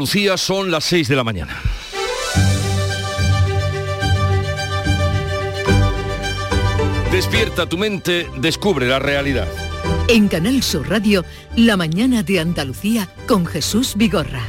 Lucía, son las 6 de la mañana. Despierta tu mente, descubre la realidad. En Canal Sur Radio, La mañana de Andalucía con Jesús Vigorra.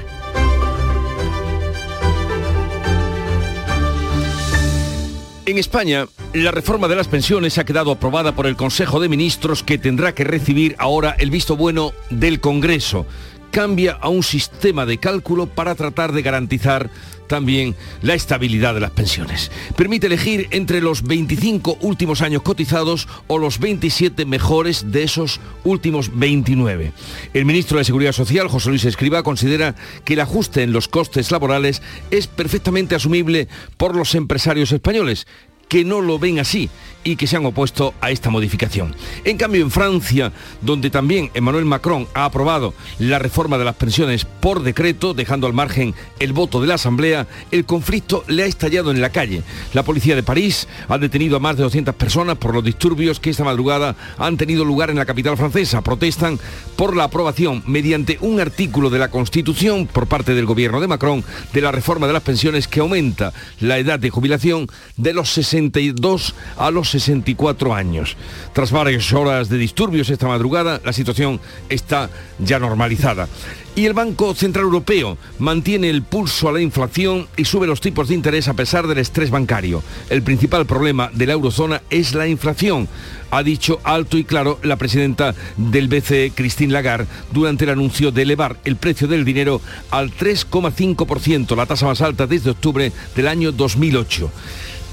En España, la reforma de las pensiones ha quedado aprobada por el Consejo de Ministros que tendrá que recibir ahora el visto bueno del Congreso. Cambia a un sistema de cálculo para tratar de garantizar también la estabilidad de las pensiones. Permite elegir entre los 25 últimos años cotizados o los 27 mejores de esos últimos 29. El ministro de Seguridad Social, José Luis Escriba, considera que el ajuste en los costes laborales es perfectamente asumible por los empresarios españoles que no lo ven así y que se han opuesto a esta modificación. En cambio, en Francia, donde también Emmanuel Macron ha aprobado la reforma de las pensiones por decreto, dejando al margen el voto de la Asamblea, el conflicto le ha estallado en la calle. La policía de París ha detenido a más de 200 personas por los disturbios que esta madrugada han tenido lugar en la capital francesa. Protestan por la aprobación mediante un artículo de la Constitución por parte del gobierno de Macron de la reforma de las pensiones que aumenta la edad de jubilación de los 60 a los 64 años. Tras varias horas de disturbios esta madrugada, la situación está ya normalizada. Y el Banco Central Europeo mantiene el pulso a la inflación y sube los tipos de interés a pesar del estrés bancario. El principal problema de la eurozona es la inflación, ha dicho alto y claro la presidenta del BCE, Christine Lagarde, durante el anuncio de elevar el precio del dinero al 3,5%, la tasa más alta desde octubre del año 2008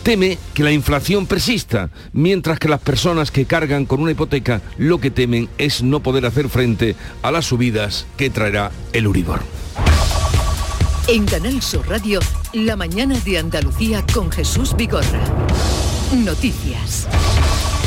teme que la inflación persista, mientras que las personas que cargan con una hipoteca lo que temen es no poder hacer frente a las subidas que traerá el Uribor. En Canal Sur Radio, la mañana de Andalucía con Jesús Vigorra. Noticias.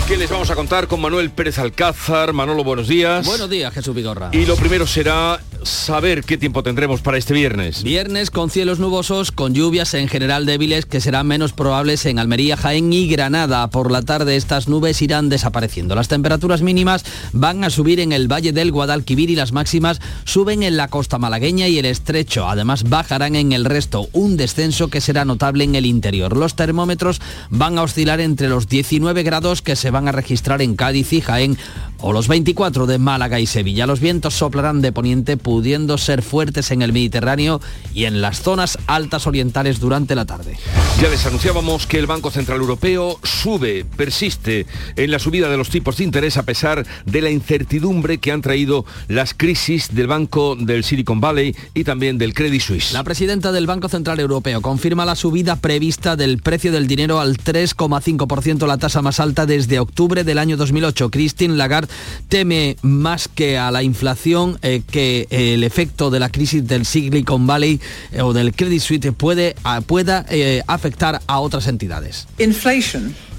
¿Qué les vamos a contar con Manuel Pérez Alcázar? Manolo, buenos días. Buenos días, Jesús Vigorra. Y lo primero será saber qué tiempo tendremos para este viernes. Viernes con cielos nubosos, con lluvias en general débiles que serán menos probables en Almería, Jaén y Granada. Por la tarde estas nubes irán desapareciendo. Las temperaturas mínimas van a subir en el Valle del Guadalquivir y las máximas suben en la costa malagueña y el estrecho. Además bajarán en el resto, un descenso que será notable en el interior. Los termómetros van a oscilar entre los 19 grados que se van a registrar en Cádiz y Jaén o los 24 de Málaga y Sevilla. Los vientos soplarán de poniente pudiendo ser fuertes en el Mediterráneo y en las zonas altas orientales durante la tarde. Ya les anunciábamos que el Banco Central Europeo sube, persiste en la subida de los tipos de interés a pesar de la incertidumbre que han traído las crisis del Banco del Silicon Valley y también del Credit Suisse. La presidenta del Banco Central Europeo confirma la subida prevista del precio del dinero al 3,5%, la tasa más alta desde octubre del año 2008. Christine Lagarde teme más que a la inflación eh, que el efecto de la crisis del Silicon Valley eh, o del Credit Suisse puede, pueda eh, afectar a otras entidades.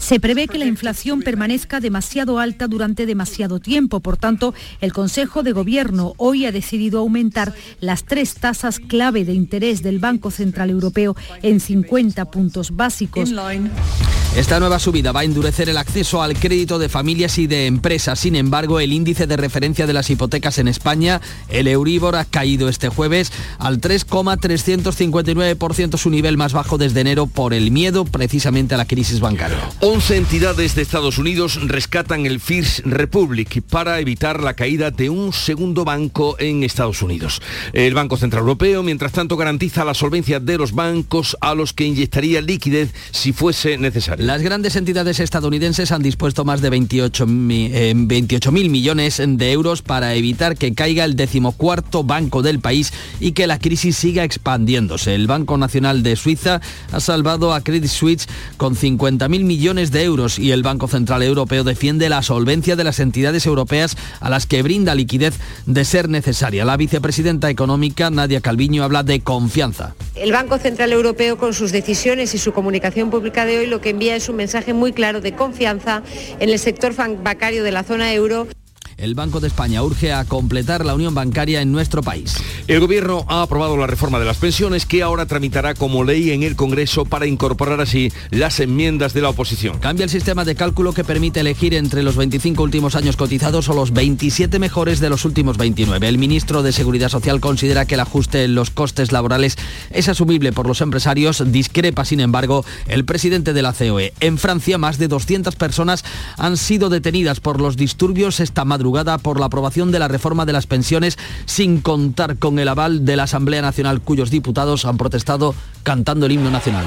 Se prevé que la inflación permanezca demasiado alta durante demasiado tiempo. Por tanto, el Consejo de Gobierno hoy ha decidido aumentar las tres tasas clave de interés del Banco Central Europeo en 50 puntos básicos. Esta nueva subida va a endurecer el acceso al crédito de familias y de empresas. Sin embargo, el índice de referencia de las hipotecas en España, el Euribor, ha caído este jueves al 3,359%, su nivel más bajo desde enero por el miedo precisamente a la crisis bancaria. 11 entidades de Estados Unidos rescatan el First Republic para evitar la caída de un segundo banco en Estados Unidos. El Banco Central Europeo, mientras tanto, garantiza la solvencia de los bancos a los que inyectaría liquidez si fuese necesario. Las grandes entidades estadounidenses han dispuesto más de 28 mil eh, millones de euros para evitar que caiga el decimocuarto banco del país y que la crisis siga expandiéndose. El Banco Nacional de Suiza ha salvado a Credit Suisse con 50 mil de euros y el Banco Central Europeo defiende la solvencia de las entidades europeas a las que brinda liquidez de ser necesaria. La vicepresidenta económica Nadia Calviño habla de confianza. El Banco Central Europeo con sus decisiones y su comunicación pública de hoy lo que envía es un mensaje muy claro de confianza en el sector bancario de la zona euro el Banco de España urge a completar la unión bancaria en nuestro país. El Gobierno ha aprobado la reforma de las pensiones que ahora tramitará como ley en el Congreso para incorporar así las enmiendas de la oposición. Cambia el sistema de cálculo que permite elegir entre los 25 últimos años cotizados o los 27 mejores de los últimos 29. El ministro de Seguridad Social considera que el ajuste en los costes laborales es asumible por los empresarios. Discrepa, sin embargo, el presidente de la COE. En Francia, más de 200 personas han sido detenidas por los disturbios esta madrugada por la aprobación de la reforma de las pensiones sin contar con el aval de la Asamblea Nacional, cuyos diputados han protestado cantando el himno nacional.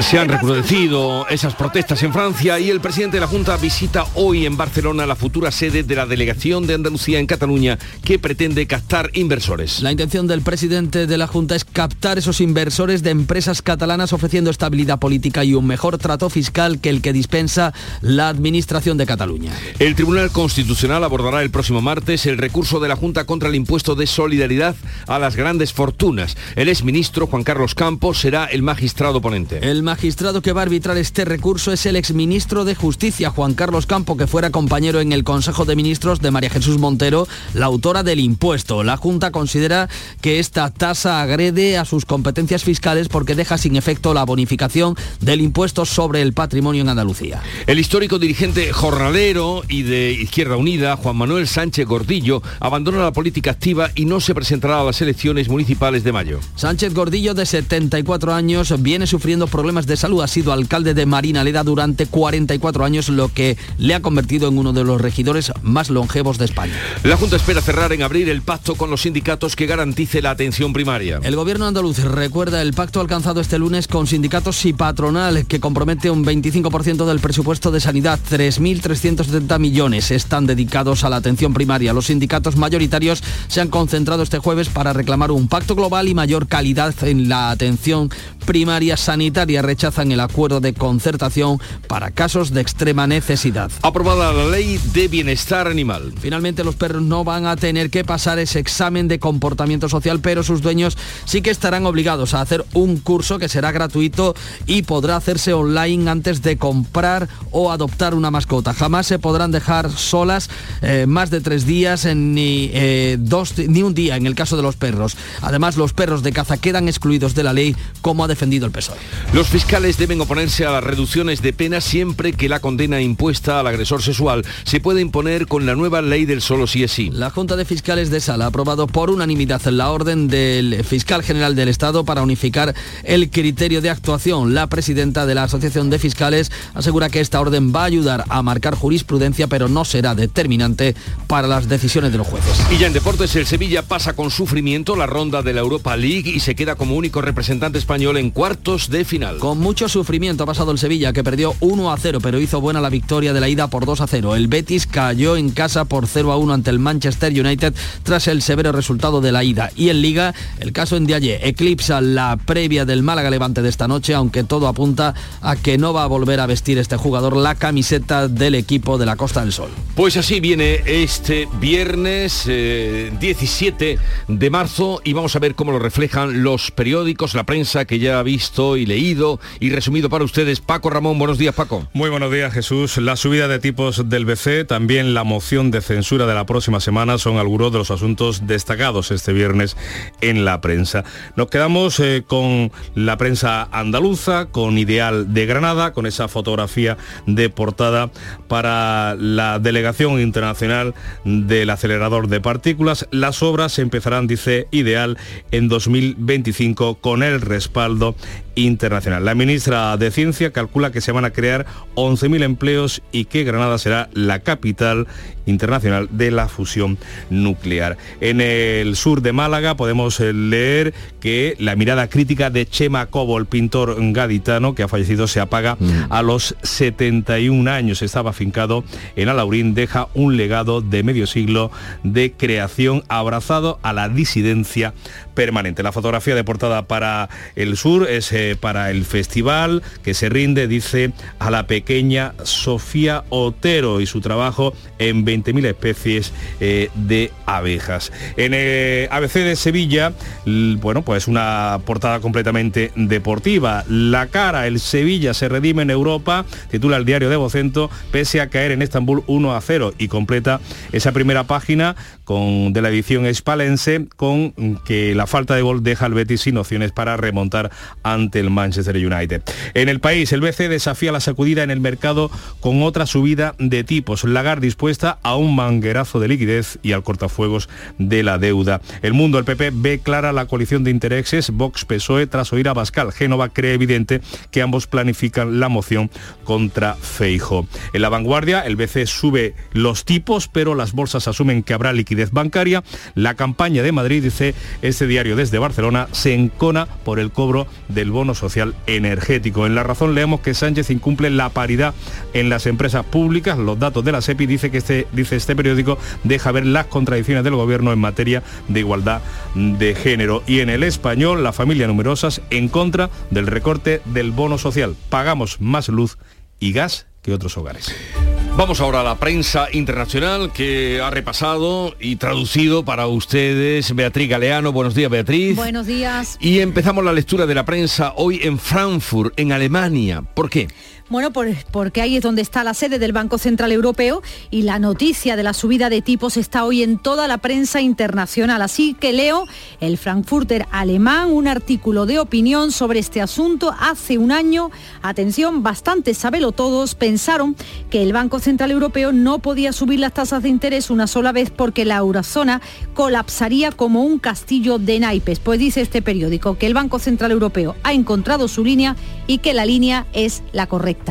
Se han recrudecido esas protestas en Francia y el presidente de la Junta visita hoy en Barcelona la futura sede de la delegación de Andalucía en Cataluña que pretende captar inversores. La intención del presidente de la Junta es captar esos inversores de empresas catalanas ofreciendo estabilidad política y un mejor trato fiscal que el que dispensa la Administración de Cataluña. El Tribunal Constitucional abordará el próximo martes el recurso de la Junta contra el impuesto de solidaridad a las grandes fortunas. El exministro Juan Carlos Campos será el magistrado ponente. El magistrado que va a arbitrar este recurso es el exministro de Justicia, Juan Carlos Campo, que fuera compañero en el Consejo de Ministros de María Jesús Montero, la autora del impuesto. La Junta considera que esta tasa agrede a sus competencias fiscales porque deja sin efecto la bonificación del impuesto sobre el patrimonio en Andalucía. El histórico dirigente jornalero y de Izquierda Unida, Juan Manuel Sánchez Gordillo, abandona la política activa y no se presentará a las elecciones municipales de mayo. Sánchez Gordillo, de 74 años, viene sufriendo problemas de salud. Ha sido alcalde de Marinaleda durante 44 años, lo que le ha convertido en uno de los regidores más longevos de España. La Junta espera cerrar en abril el pacto con los sindicatos que garantice la atención primaria. El gobierno andaluz recuerda el pacto alcanzado este lunes con sindicatos y patronal que compromete un 25% del presupuesto de sanidad. 3.370 millones están dedicados a la atención primaria. Los sindicatos mayoritarios se han concentrado este jueves para reclamar un pacto global y mayor calidad en la atención primaria sanitaria rechazan el acuerdo de concertación para casos de extrema necesidad. Aprobada la ley de bienestar animal. Finalmente los perros no van a tener que pasar ese examen de comportamiento social, pero sus dueños sí que estarán obligados a hacer un curso que será gratuito y podrá hacerse online antes de comprar o adoptar una mascota. Jamás se podrán dejar solas eh, más de tres días ni, eh, dos, ni un día en el caso de los perros. Además, los perros de caza quedan excluidos de la ley como ha defendido el PSOE. Los fiscales deben oponerse a las reducciones de pena siempre que la condena impuesta al agresor sexual se pueda imponer con la nueva ley del solo sí es sí. La Junta de Fiscales de Sala ha aprobado por unanimidad la orden del fiscal general del Estado para unificar el criterio de actuación. La presidenta de la Asociación de Fiscales asegura que esta orden va a ayudar a marcar jurisprudencia, pero no será determinante para las decisiones de los jueces. Y ya en deportes, el Sevilla pasa con sufrimiento la ronda de la Europa League y se queda como único representante español en cuartos de final. Con mucho sufrimiento ha pasado el Sevilla, que perdió 1 a 0, pero hizo buena la victoria de la ida por 2 a 0. El Betis cayó en casa por 0 a 1 ante el Manchester United tras el severo resultado de la ida. Y en Liga, el caso en Dialle eclipsa la previa del Málaga Levante de esta noche, aunque todo apunta a que no va a volver a vestir este jugador la camiseta del equipo de la Costa del Sol. Pues así viene este viernes 17 eh, de marzo y vamos a ver cómo lo reflejan los periódicos, la prensa que ya ha visto y leído y resumido para ustedes. Paco Ramón, buenos días Paco. Muy buenos días Jesús. La subida de tipos del BC, también la moción de censura de la próxima semana son algunos de los asuntos destacados este viernes en la prensa. Nos quedamos eh, con la prensa andaluza, con Ideal de Granada, con esa fotografía de portada para la delegación internacional del acelerador de partículas. Las obras empezarán, dice Ideal, en 2025 con el respaldo internacional. La ministra de Ciencia calcula que se van a crear 11.000 empleos y que Granada será la capital internacional de la fusión nuclear. En el sur de Málaga podemos eh, leer que la mirada crítica de Chema Cobo, el pintor gaditano que ha fallecido, se apaga mm. a los 71 años. Estaba afincado en Alaurín, deja un legado de medio siglo de creación abrazado a la disidencia permanente. La fotografía de portada para el sur es eh, para el festival, que se rinde, dice, a la pequeña Sofía Otero y su trabajo en 20.000 especies eh, de abejas. En el ABC de Sevilla, bueno, pues una portada completamente deportiva. La cara, el Sevilla se redime en Europa, titula el diario de Vocento, pese a caer en Estambul 1 a 0 y completa esa primera página con, de la edición espalense con que la falta de gol deja al Betis sin opciones para remontar ante el Manchester United. En el país, el BC desafía la sacudida en el mercado con otra subida de tipos. Lagar dispuesta a un manguerazo de liquidez y al cortafuegos de la deuda. El mundo, el PP, ve clara la coalición de intereses Vox-PSOE tras oír a Bascal. Génova cree evidente que ambos planifican la moción contra Feijo. En la vanguardia, el BC sube los tipos, pero las bolsas asumen que habrá liquidez bancaria. La campaña de Madrid, dice este diario desde Barcelona, se encona por el cobro del bono social energético. En la razón leemos que Sánchez incumple la paridad en las empresas públicas. Los datos de la SEPI dice que este, dice este periódico deja ver las contradicciones del gobierno en materia de igualdad de género. Y en el español, la familia numerosas en contra del recorte del bono social. Pagamos más luz y gas que otros hogares. Vamos ahora a la prensa internacional que ha repasado y traducido para ustedes Beatriz Galeano. Buenos días, Beatriz. Buenos días. Y empezamos la lectura de la prensa hoy en Frankfurt, en Alemania. ¿Por qué? Bueno, porque ahí es donde está la sede del Banco Central Europeo y la noticia de la subida de tipos está hoy en toda la prensa internacional. Así que leo el Frankfurter alemán, un artículo de opinión sobre este asunto. Hace un año, atención, bastante sabelo todos, pensaron que el Banco Central Europeo no podía subir las tasas de interés una sola vez porque la eurozona colapsaría como un castillo de naipes. Pues dice este periódico que el Banco Central Europeo ha encontrado su línea y que la línea es la correcta.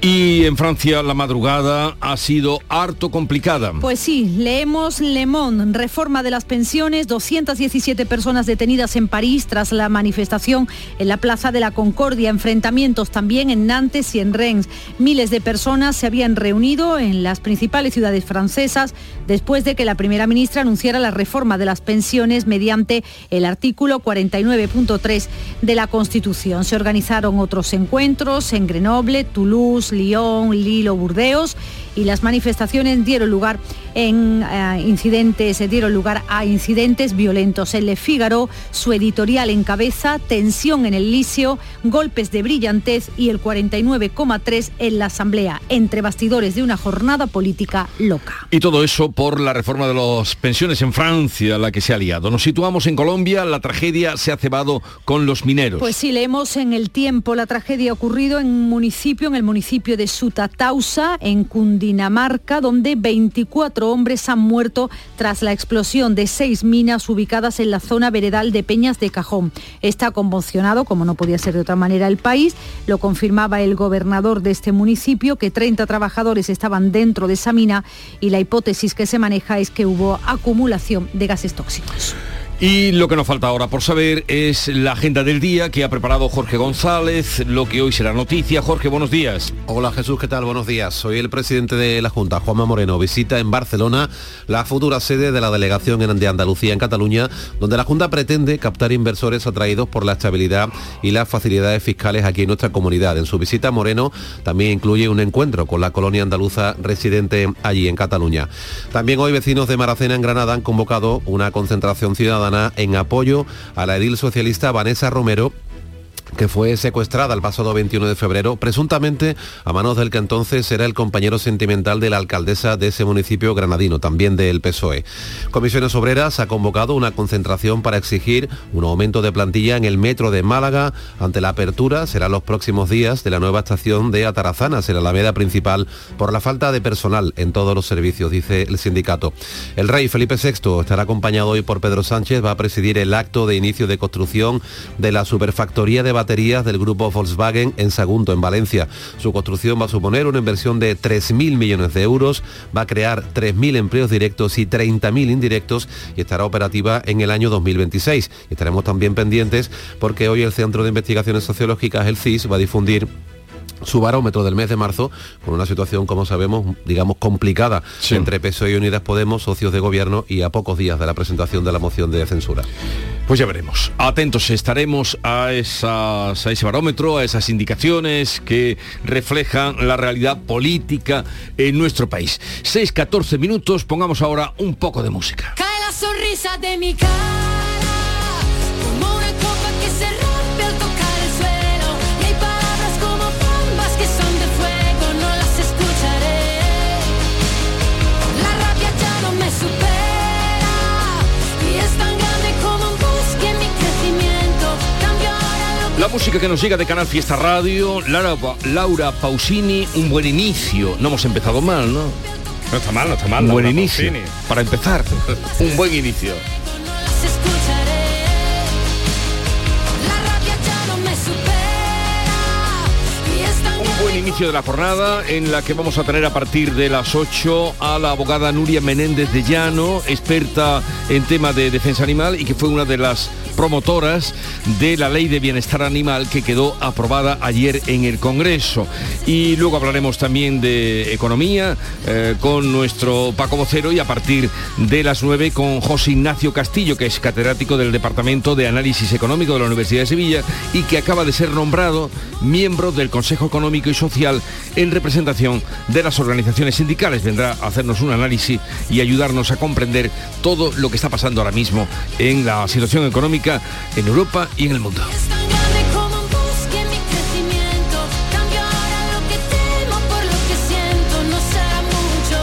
Y en Francia la madrugada ha sido harto complicada. Pues sí, leemos Le Monde, reforma de las pensiones, 217 personas detenidas en París tras la manifestación en la Plaza de la Concordia, enfrentamientos también en Nantes y en Rennes. Miles de personas se habían reunido en las principales ciudades francesas después de que la primera ministra anunciara la reforma de las pensiones mediante el artículo 49.3 de la Constitución. Se organizaron otros encuentros en Grenoble, Toulouse, Lyon, Lille o Burdeos y las manifestaciones dieron lugar en eh, incidentes, dieron lugar a incidentes violentos. En Le Figaro, su editorial encabeza tensión en el licio, golpes de brillantez y el 49,3 en la Asamblea, entre bastidores de una jornada política loca. Y todo eso por la reforma de las pensiones en Francia, la que se ha liado. Nos situamos en Colombia, la tragedia se ha cebado con los mineros. Pues sí, leemos en el tiempo la tragedia ocurrido en un en el municipio de Sutatausa, en Cundinamarca, donde 24 hombres han muerto tras la explosión de seis minas ubicadas en la zona veredal de Peñas de Cajón. Está conmocionado, como no podía ser de otra manera, el país. Lo confirmaba el gobernador de este municipio, que 30 trabajadores estaban dentro de esa mina y la hipótesis que se maneja es que hubo acumulación de gases tóxicos. Y lo que nos falta ahora por saber es la agenda del día que ha preparado Jorge González, lo que hoy será noticia. Jorge, buenos días. Hola Jesús, ¿qué tal? Buenos días. Soy el presidente de la Junta, Juanma Moreno. Visita en Barcelona la futura sede de la delegación de Andalucía en Cataluña, donde la Junta pretende captar inversores atraídos por la estabilidad y las facilidades fiscales aquí en nuestra comunidad. En su visita, Moreno también incluye un encuentro con la colonia andaluza residente allí en Cataluña. También hoy vecinos de Maracena en Granada han convocado una concentración ciudadana en apoyo a la edil socialista Vanessa Romero que fue secuestrada el pasado 21 de febrero, presuntamente a manos del que entonces era el compañero sentimental de la alcaldesa de ese municipio granadino, también del PSOE. Comisiones Obreras ha convocado una concentración para exigir un aumento de plantilla en el metro de Málaga ante la apertura, será los próximos días, de la nueva estación de Atarazanas, en la Alameda principal, por la falta de personal en todos los servicios, dice el sindicato. El rey Felipe VI estará acompañado hoy por Pedro Sánchez, va a presidir el acto de inicio de construcción de la superfactoría de baterías del grupo Volkswagen en Sagunto, en Valencia. Su construcción va a suponer una inversión de 3.000 millones de euros, va a crear 3.000 empleos directos y 30.000 indirectos y estará operativa en el año 2026. estaremos también pendientes porque hoy el Centro de Investigaciones Sociológicas, el CIS, va a difundir su barómetro del mes de marzo, con una situación, como sabemos, digamos, complicada entre PSOE y Unidas Podemos, socios de gobierno, y a pocos días de la presentación de la moción de censura. Pues ya veremos. Atentos estaremos a, esas, a ese barómetro, a esas indicaciones que reflejan la realidad política en nuestro país. 6-14 minutos, pongamos ahora un poco de música. Cae la sonrisa de mi cara, como una copa que se La música que nos llega de Canal Fiesta Radio, Laura, Laura Pausini, un buen inicio. No hemos empezado mal, ¿no? No está mal, no está mal. Un buen Laura inicio. Pausini. Para empezar, un buen inicio. Un buen inicio de la jornada en la que vamos a tener a partir de las 8 a la abogada Nuria Menéndez de Llano, experta en tema de defensa animal y que fue una de las promotoras de la ley de bienestar animal que quedó aprobada ayer en el Congreso. Y luego hablaremos también de economía eh, con nuestro Paco Vocero y a partir de las 9 con José Ignacio Castillo, que es catedrático del Departamento de Análisis Económico de la Universidad de Sevilla y que acaba de ser nombrado miembro del Consejo Económico y Social en representación de las organizaciones sindicales. Vendrá a hacernos un análisis y ayudarnos a comprender todo lo que está pasando ahora mismo en la situación económica en Europa y en el mundo. Es tan grande como un bosque en mi crecimiento. Cambio ahora lo que temo por lo que siento. No será mucho,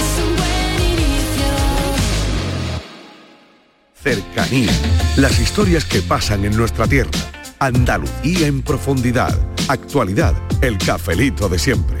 es un buen inicio. Cercanía. Las historias que pasan en nuestra tierra. Andalucía en profundidad. Actualidad. El cafelito de siempre.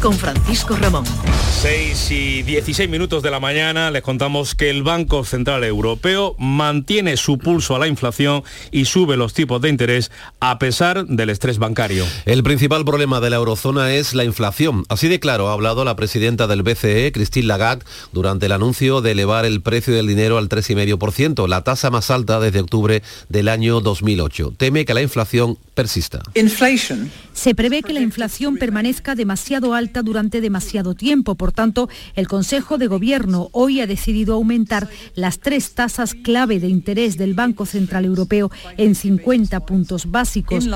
con Francisco Ramón. 6 y 16 minutos de la mañana les contamos que el Banco Central Europeo mantiene su pulso a la inflación y sube los tipos de interés a pesar del estrés bancario. El principal problema de la eurozona es la inflación. Así de claro ha hablado la presidenta del BCE, Christine Lagarde, durante el anuncio de elevar el precio del dinero al 3,5%, la tasa más alta desde octubre del año 2008. Teme que la inflación persista. Se prevé que la inflación permanezca demasiado alta durante demasiado tiempo. Por tanto, el Consejo de Gobierno hoy ha decidido aumentar las tres tasas clave de interés del Banco Central Europeo en 50 puntos básicos.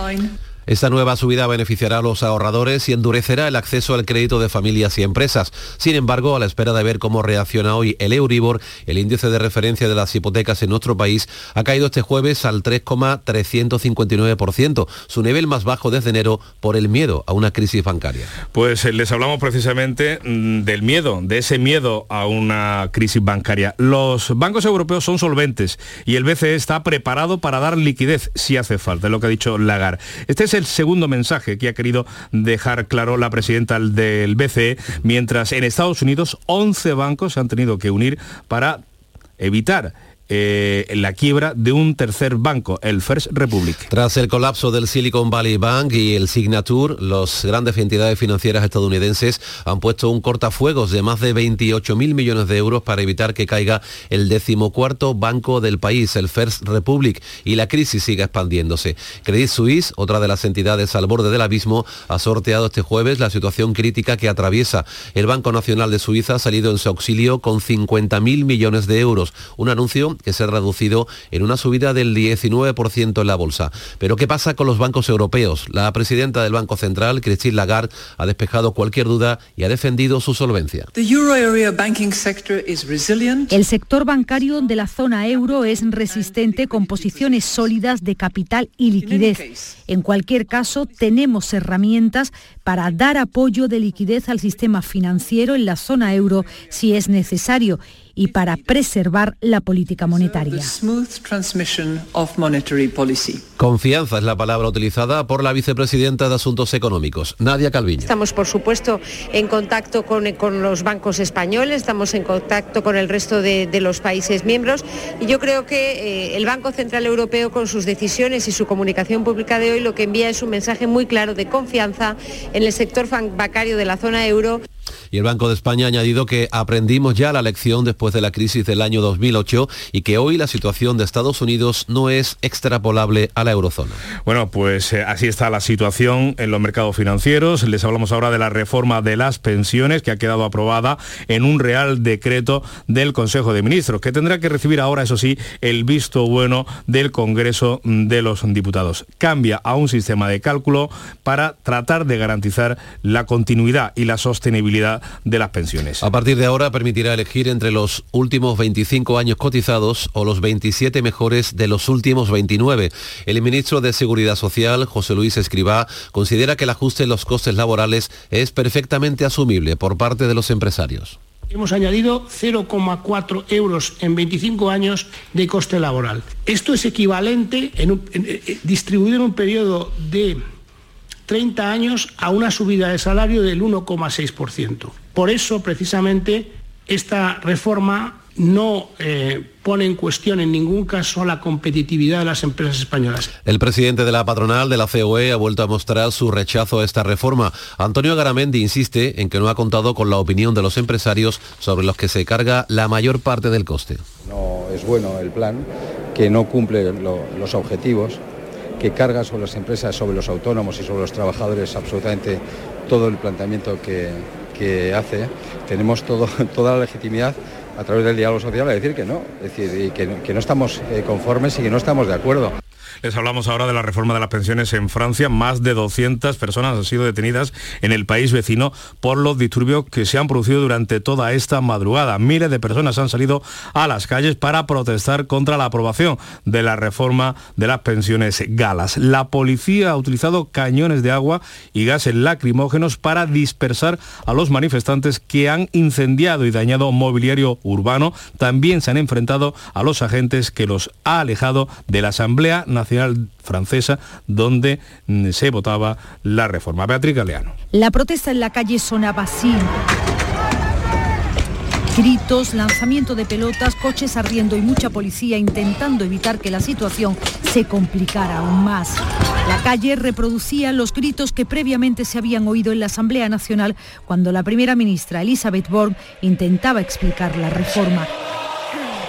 Esta nueva subida beneficiará a los ahorradores y endurecerá el acceso al crédito de familias y empresas. Sin embargo, a la espera de ver cómo reacciona hoy el Euribor, el índice de referencia de las hipotecas en nuestro país ha caído este jueves al 3,359%, su nivel más bajo desde enero por el miedo a una crisis bancaria. Pues eh, les hablamos precisamente mm, del miedo, de ese miedo a una crisis bancaria. Los bancos europeos son solventes y el BCE está preparado para dar liquidez si hace falta, es lo que ha dicho Lagarde. Este es el segundo mensaje que ha querido dejar claro la presidenta del BCE, mientras en Estados Unidos 11 bancos se han tenido que unir para evitar eh, la quiebra de un tercer banco, el First Republic. Tras el colapso del Silicon Valley Bank y el Signature, las grandes entidades financieras estadounidenses han puesto un cortafuegos de más de 28 mil millones de euros para evitar que caiga el decimocuarto banco del país, el First Republic, y la crisis siga expandiéndose. Credit Suisse, otra de las entidades al borde del abismo, ha sorteado este jueves la situación crítica que atraviesa. El Banco Nacional de Suiza ha salido en su auxilio con 50 mil millones de euros, un anuncio que se ha reducido en una subida del 19% en la bolsa. Pero ¿qué pasa con los bancos europeos? La presidenta del Banco Central, Christine Lagarde, ha despejado cualquier duda y ha defendido su solvencia. El sector bancario de la zona euro es resistente con posiciones sólidas de capital y liquidez. En cualquier caso, tenemos herramientas para dar apoyo de liquidez al sistema financiero en la zona euro si es necesario y para preservar la política monetaria. Confianza es la palabra utilizada por la vicepresidenta de Asuntos Económicos, Nadia Calviño. Estamos, por supuesto, en contacto con, con los bancos españoles, estamos en contacto con el resto de, de los países miembros y yo creo que eh, el Banco Central Europeo con sus decisiones y su comunicación pública de hoy lo que envía es un mensaje muy claro de confianza en el sector bancario de la zona euro. Y el Banco de España ha añadido que aprendimos ya la lección después de la crisis del año 2008 y que hoy la situación de Estados Unidos no es extrapolable a la eurozona. Bueno, pues eh, así está la situación en los mercados financieros. Les hablamos ahora de la reforma de las pensiones que ha quedado aprobada en un real decreto del Consejo de Ministros, que tendrá que recibir ahora, eso sí, el visto bueno del Congreso de los Diputados. Cambia a un sistema de cálculo para tratar de garantizar la continuidad y la sostenibilidad de las pensiones. A partir de ahora permitirá elegir entre los últimos 25 años cotizados o los 27 mejores de los últimos 29. El ministro de Seguridad Social, José Luis Escribá, considera que el ajuste en los costes laborales es perfectamente asumible por parte de los empresarios. Hemos añadido 0,4 euros en 25 años de coste laboral. Esto es equivalente, en un, en, eh, distribuido en un periodo de 30 años a una subida de salario del 1,6%. Por eso, precisamente, esta reforma no eh, pone en cuestión en ningún caso la competitividad de las empresas españolas. El presidente de la patronal de la COE ha vuelto a mostrar su rechazo a esta reforma. Antonio Garamendi insiste en que no ha contado con la opinión de los empresarios sobre los que se carga la mayor parte del coste. No es bueno el plan, que no cumple lo, los objetivos, que carga sobre las empresas, sobre los autónomos y sobre los trabajadores absolutamente todo el planteamiento que, que hace. Tenemos toda la legitimidad a través del diálogo social a decir que no, es decir, que no estamos eh, conformes y que no estamos de acuerdo. Les hablamos ahora de la reforma de las pensiones en Francia. Más de 200 personas han sido detenidas en el país vecino por los disturbios que se han producido durante toda esta madrugada. Miles de personas han salido a las calles para protestar contra la aprobación de la reforma de las pensiones galas. La policía ha utilizado cañones de agua y gases lacrimógenos para dispersar a los manifestantes que han incendiado y dañado mobiliario urbano. También se han enfrentado a los agentes que los ha alejado de la Asamblea Nacional francesa donde mm, se votaba la reforma. Beatriz Galeano. La protesta en la calle sonaba así. Gritos, lanzamiento de pelotas, coches ardiendo y mucha policía intentando evitar que la situación se complicara aún más. La calle reproducía los gritos que previamente se habían oído en la Asamblea Nacional cuando la primera ministra Elizabeth Borne intentaba explicar la reforma.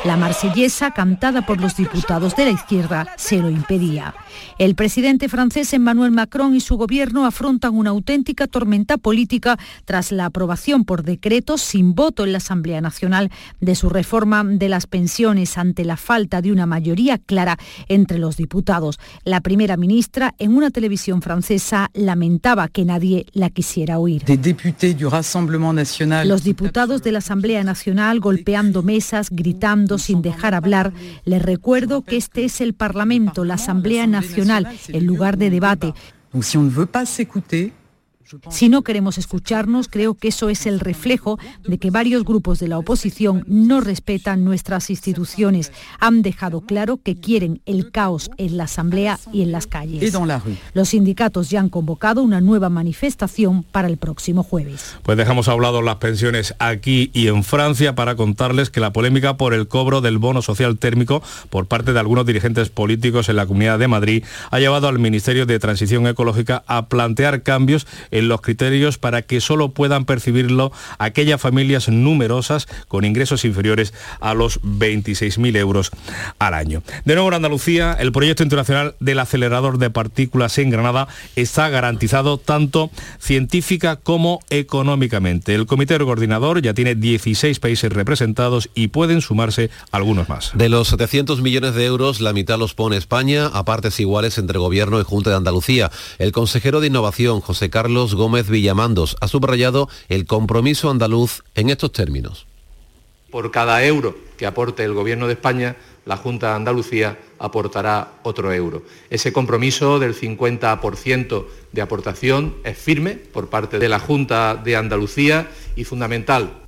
La marsellesa, cantada por los diputados de la izquierda, se lo impedía. El presidente francés Emmanuel Macron y su gobierno afrontan una auténtica tormenta política tras la aprobación por decreto sin voto en la Asamblea Nacional de su reforma de las pensiones ante la falta de una mayoría clara entre los diputados. La primera ministra en una televisión francesa lamentaba que nadie la quisiera oír. Los diputados de la Asamblea Nacional golpeando mesas, gritando sin dejar hablar. Les recuerdo que este es el Parlamento, la Asamblea Nacional, el lugar de debate. Si no queremos escucharnos, creo que eso es el reflejo de que varios grupos de la oposición no respetan nuestras instituciones. Han dejado claro que quieren el caos en la Asamblea y en las calles. Los sindicatos ya han convocado una nueva manifestación para el próximo jueves. Pues dejamos a un lado las pensiones aquí y en Francia para contarles que la polémica por el cobro del bono social térmico por parte de algunos dirigentes políticos en la Comunidad de Madrid ha llevado al Ministerio de Transición Ecológica a plantear cambios en los criterios para que solo puedan percibirlo aquellas familias numerosas con ingresos inferiores a los 26.000 euros al año. De nuevo en Andalucía, el proyecto internacional del acelerador de partículas en Granada está garantizado tanto científica como económicamente. El comité coordinador ya tiene 16 países representados y pueden sumarse algunos más. De los 700 millones de euros, la mitad los pone España a partes iguales entre Gobierno y Junta de Andalucía. El consejero de Innovación, José Carlos Gómez Villamandos, ha subrayado el compromiso andaluz en estos términos. Por cada euro que aporte el Gobierno de España, la Junta de Andalucía aportará otro euro. Ese compromiso del 50% de aportación es firme por parte de la Junta de Andalucía y fundamental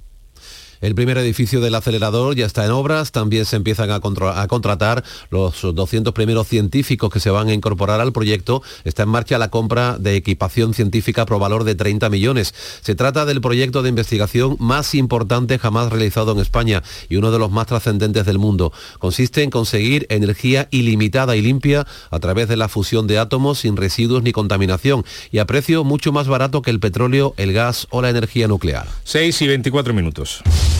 El primer edificio del acelerador ya está en obras, también se empiezan a, contra- a contratar los 200 primeros científicos que se van a incorporar al proyecto. Está en marcha la compra de equipación científica por valor de 30 millones. Se trata del proyecto de investigación más importante jamás realizado en España y uno de los más trascendentes del mundo. Consiste en conseguir energía ilimitada y limpia a través de la fusión de átomos sin residuos ni contaminación y a precio mucho más barato que el petróleo, el gas o la energía nuclear. 6 y 24 minutos.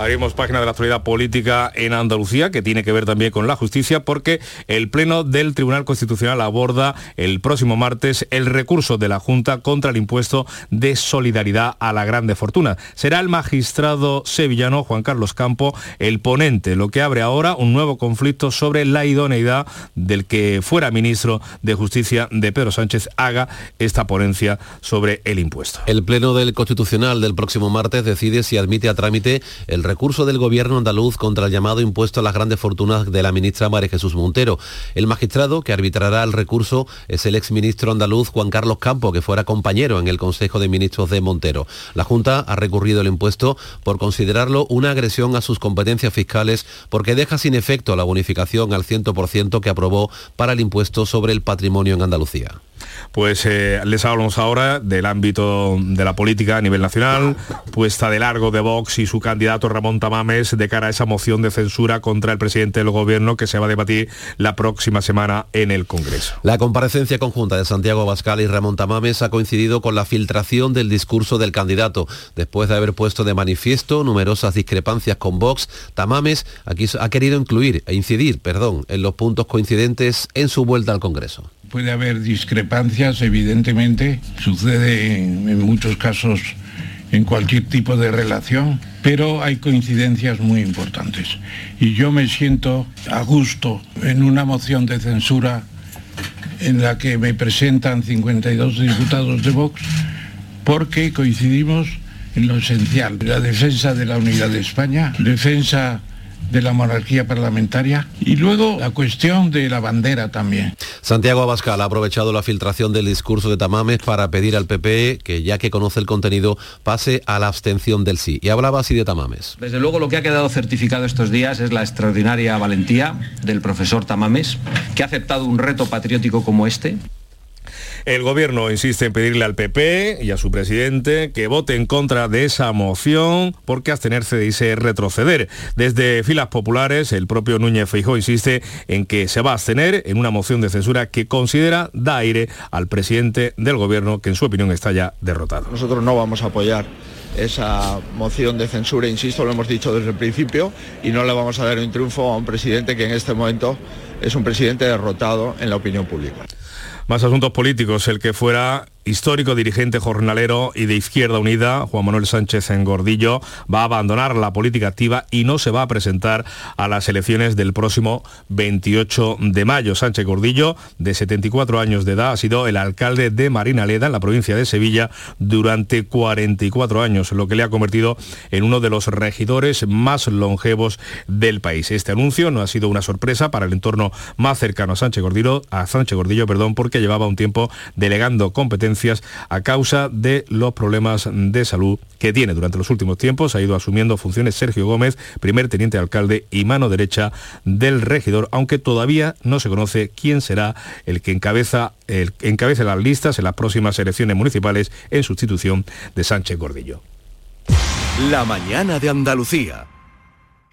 Abrimos página de la actualidad política en Andalucía, que tiene que ver también con la justicia, porque el Pleno del Tribunal Constitucional aborda el próximo martes el recurso de la Junta contra el impuesto de solidaridad a la grande fortuna. Será el magistrado sevillano Juan Carlos Campo el ponente, lo que abre ahora un nuevo conflicto sobre la idoneidad del que fuera ministro de Justicia de Pedro Sánchez haga esta ponencia sobre el impuesto. El Pleno del Constitucional del próximo martes decide si admite a trámite el recurso del gobierno andaluz contra el llamado impuesto a las grandes fortunas de la ministra María Jesús Montero. El magistrado que arbitrará el recurso es el exministro andaluz Juan Carlos Campo, que fuera compañero en el Consejo de Ministros de Montero. La Junta ha recurrido el impuesto por considerarlo una agresión a sus competencias fiscales porque deja sin efecto la bonificación al 100% que aprobó para el impuesto sobre el patrimonio en Andalucía. Pues eh, les hablamos ahora del ámbito de la política a nivel nacional, puesta de largo de Vox y su candidato Ramón Tamames de cara a esa moción de censura contra el presidente del gobierno que se va a debatir la próxima semana en el Congreso. La comparecencia conjunta de Santiago Abascal y Ramón Tamames ha coincidido con la filtración del discurso del candidato. Después de haber puesto de manifiesto numerosas discrepancias con Vox, Tamames ha querido incluir e incidir, perdón, en los puntos coincidentes en su vuelta al Congreso. Puede haber discrepancias, evidentemente, sucede en, muchos casos en cualquier tipo de relación, pero hay coincidencias muy importantes. Y yo me siento a gusto en una moción de censura en la que me presentan 52 diputados de Vox, porque coincidimos en lo esencial, la defensa de la unidad de España, defensa de la monarquía parlamentaria y luego la cuestión de la bandera también. Santiago Abascal ha aprovechado la filtración del discurso de Tamames para pedir al PP que, ya que conoce el contenido, pase a la abstención del sí. Y hablaba así de Tamames. Desde luego lo que ha quedado certificado estos días es la extraordinaria valentía del profesor Tamames, que ha aceptado un reto patriótico como este. El gobierno insiste en pedirle al PP y a su presidente que vote en contra de esa moción porque abstenerse dice retroceder. Desde filas populares, el propio Núñez Feijó insiste en que se va a abstener en una moción de censura que considera da aire al presidente del gobierno que en su opinión está ya derrotado. Nosotros no vamos a apoyar esa moción de censura, insisto, lo hemos dicho desde el principio, y no le vamos a dar un triunfo a un presidente que en este momento es un presidente derrotado en la opinión pública. Más asuntos políticos, el que fuera histórico dirigente jornalero y de Izquierda Unida, Juan Manuel Sánchez en Gordillo, va a abandonar la política activa y no se va a presentar a las elecciones del próximo 28 de mayo. Sánchez Gordillo, de 74 años de edad, ha sido el alcalde de Marinaleda, en la provincia de Sevilla, durante 44 años, lo que le ha convertido en uno de los regidores más longevos del país. Este anuncio no ha sido una sorpresa para el entorno más cercano a Sánchez Gordillo, a Sánchez Gordillo, perdón, porque llevaba un tiempo delegando competencias a causa de los problemas de salud que tiene. Durante los últimos tiempos ha ido asumiendo funciones Sergio Gómez, primer teniente alcalde y mano derecha del regidor, aunque todavía no se conoce quién será el que encabeza el encabece las listas en las próximas elecciones municipales en sustitución de Sánchez Gordillo. La mañana de Andalucía.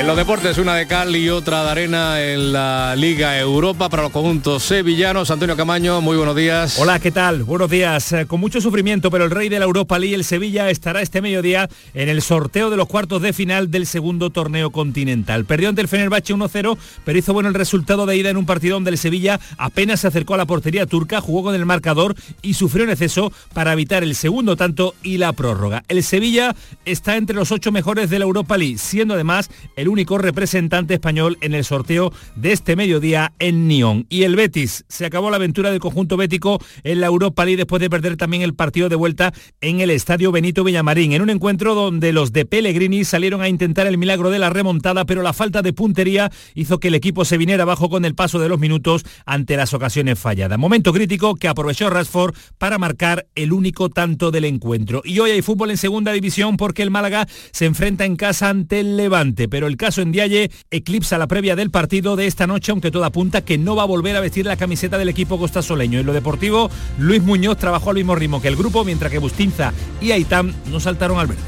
En los deportes, una de cal y otra de arena en la Liga Europa para los conjuntos sevillanos. Antonio Camaño, muy buenos días. Hola, ¿qué tal? Buenos días. Eh, Con mucho sufrimiento, pero el rey de la Europa League, el Sevilla, estará este mediodía en el sorteo de los cuartos de final del segundo torneo continental. Perdió ante el Fenerbahce 1-0, pero hizo bueno el resultado de ida en un partido donde el Sevilla apenas se acercó a la portería turca, jugó con el marcador y sufrió en exceso para evitar el segundo tanto y la prórroga. El Sevilla está entre los ocho mejores de la Europa League, siendo además el único representante español en el sorteo de este mediodía en Nyon. Y el Betis, se acabó la aventura del conjunto bético en la Europa League después de perder también el partido de vuelta en el Estadio Benito Villamarín, en un encuentro donde los de Pellegrini salieron a intentar el milagro de la remontada, pero la falta de puntería hizo que el equipo se viniera abajo con el paso de los minutos ante las ocasiones falladas. Momento crítico que aprovechó Rashford para marcar el único tanto del encuentro. Y hoy hay fútbol en segunda división porque el Málaga se enfrenta en casa ante el Levante, pero el caso en Dialle eclipsa la previa del partido de esta noche, aunque todo apunta que no va a volver a vestir la camiseta del equipo costasoleño. En lo deportivo, Luis Muñoz trabajó al mismo ritmo que el grupo, mientras que Bustinza y Aitam no saltaron al verde.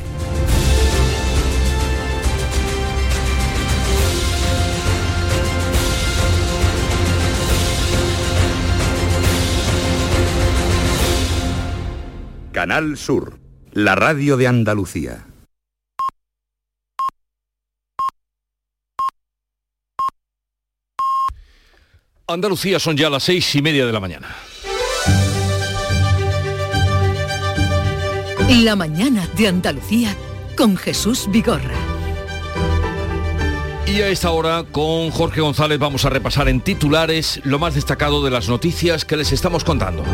Canal Sur, la radio de Andalucía. Andalucía son ya las seis y media de la mañana. La mañana de Andalucía con Jesús Vigorra. Y a esta hora con Jorge González vamos a repasar en titulares lo más destacado de las noticias que les estamos contando.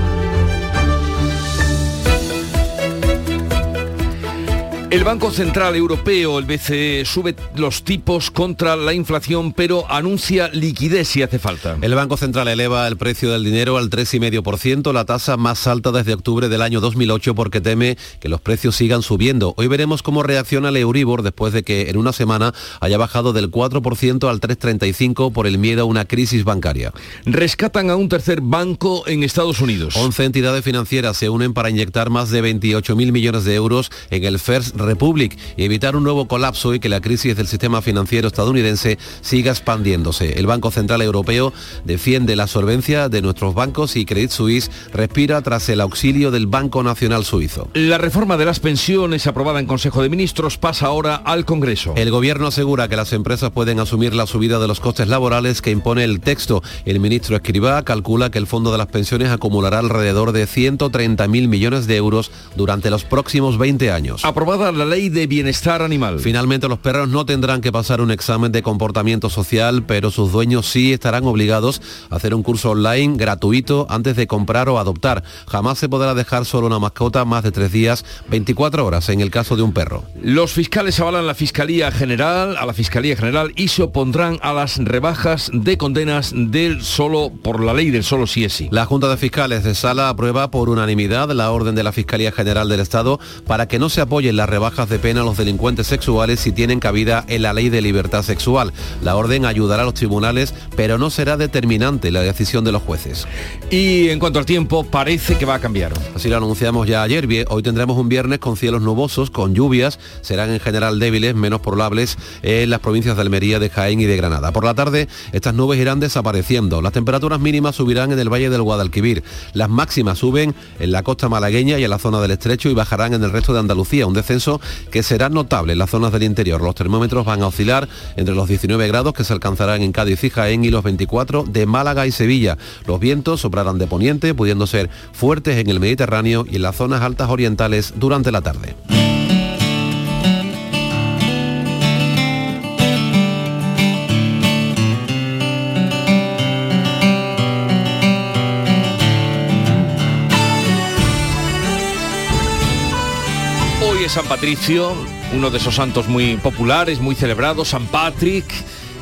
El Banco Central Europeo, el BCE, sube los tipos contra la inflación, pero anuncia liquidez si hace falta. El Banco Central eleva el precio del dinero al 3,5%, la tasa más alta desde octubre del año 2008 porque teme que los precios sigan subiendo. Hoy veremos cómo reacciona el Euribor después de que en una semana haya bajado del 4% al 3,35% por el miedo a una crisis bancaria. Rescatan a un tercer banco en Estados Unidos. 11 entidades financieras se unen para inyectar más de 28.000 millones de euros en el First Republic y evitar un nuevo colapso y que la crisis del sistema financiero estadounidense siga expandiéndose. El Banco Central Europeo defiende la solvencia de nuestros bancos y Credit Suisse respira tras el auxilio del Banco Nacional Suizo. La reforma de las pensiones aprobada en Consejo de Ministros pasa ahora al Congreso. El gobierno asegura que las empresas pueden asumir la subida de los costes laborales que impone el texto. El ministro Escribá calcula que el fondo de las pensiones acumulará alrededor de 130.000 millones de euros durante los próximos 20 años. Aprobada la ley de bienestar animal. Finalmente los perros no tendrán que pasar un examen de comportamiento social, pero sus dueños sí estarán obligados a hacer un curso online gratuito antes de comprar o adoptar. Jamás se podrá dejar solo una mascota más de tres días, 24 horas en el caso de un perro. Los fiscales avalan la Fiscalía General, a la Fiscalía General y se opondrán a las rebajas de condenas del solo por la ley del solo sí es sí. La Junta de Fiscales de Sala aprueba por unanimidad la orden de la Fiscalía General del Estado para que no se apoyen las rebajas de pena a los delincuentes sexuales si tienen cabida en la ley de libertad sexual. La orden ayudará a los tribunales, pero no será determinante la decisión de los jueces. Y en cuanto al tiempo, parece que va a cambiar. Así lo anunciamos ya ayer. Hoy tendremos un viernes con cielos nubosos, con lluvias, serán en general débiles, menos probables en las provincias de Almería, de Jaén y de Granada. Por la tarde, estas nubes irán desapareciendo. Las temperaturas mínimas subirán en el Valle del Guadalquivir. Las máximas suben en la costa malagueña y en la zona del estrecho y bajarán en el resto de Andalucía. Un descenso que será notable en las zonas del interior. Los termómetros van a oscilar entre los 19 grados que se alcanzarán en Cádiz y Jaén y los 24 de Málaga y Sevilla. Los vientos soprarán de poniente, pudiendo ser fuertes en el Mediterráneo y en las zonas altas orientales durante la tarde. San Patricio, uno de esos santos muy populares, muy celebrados, San Patrick.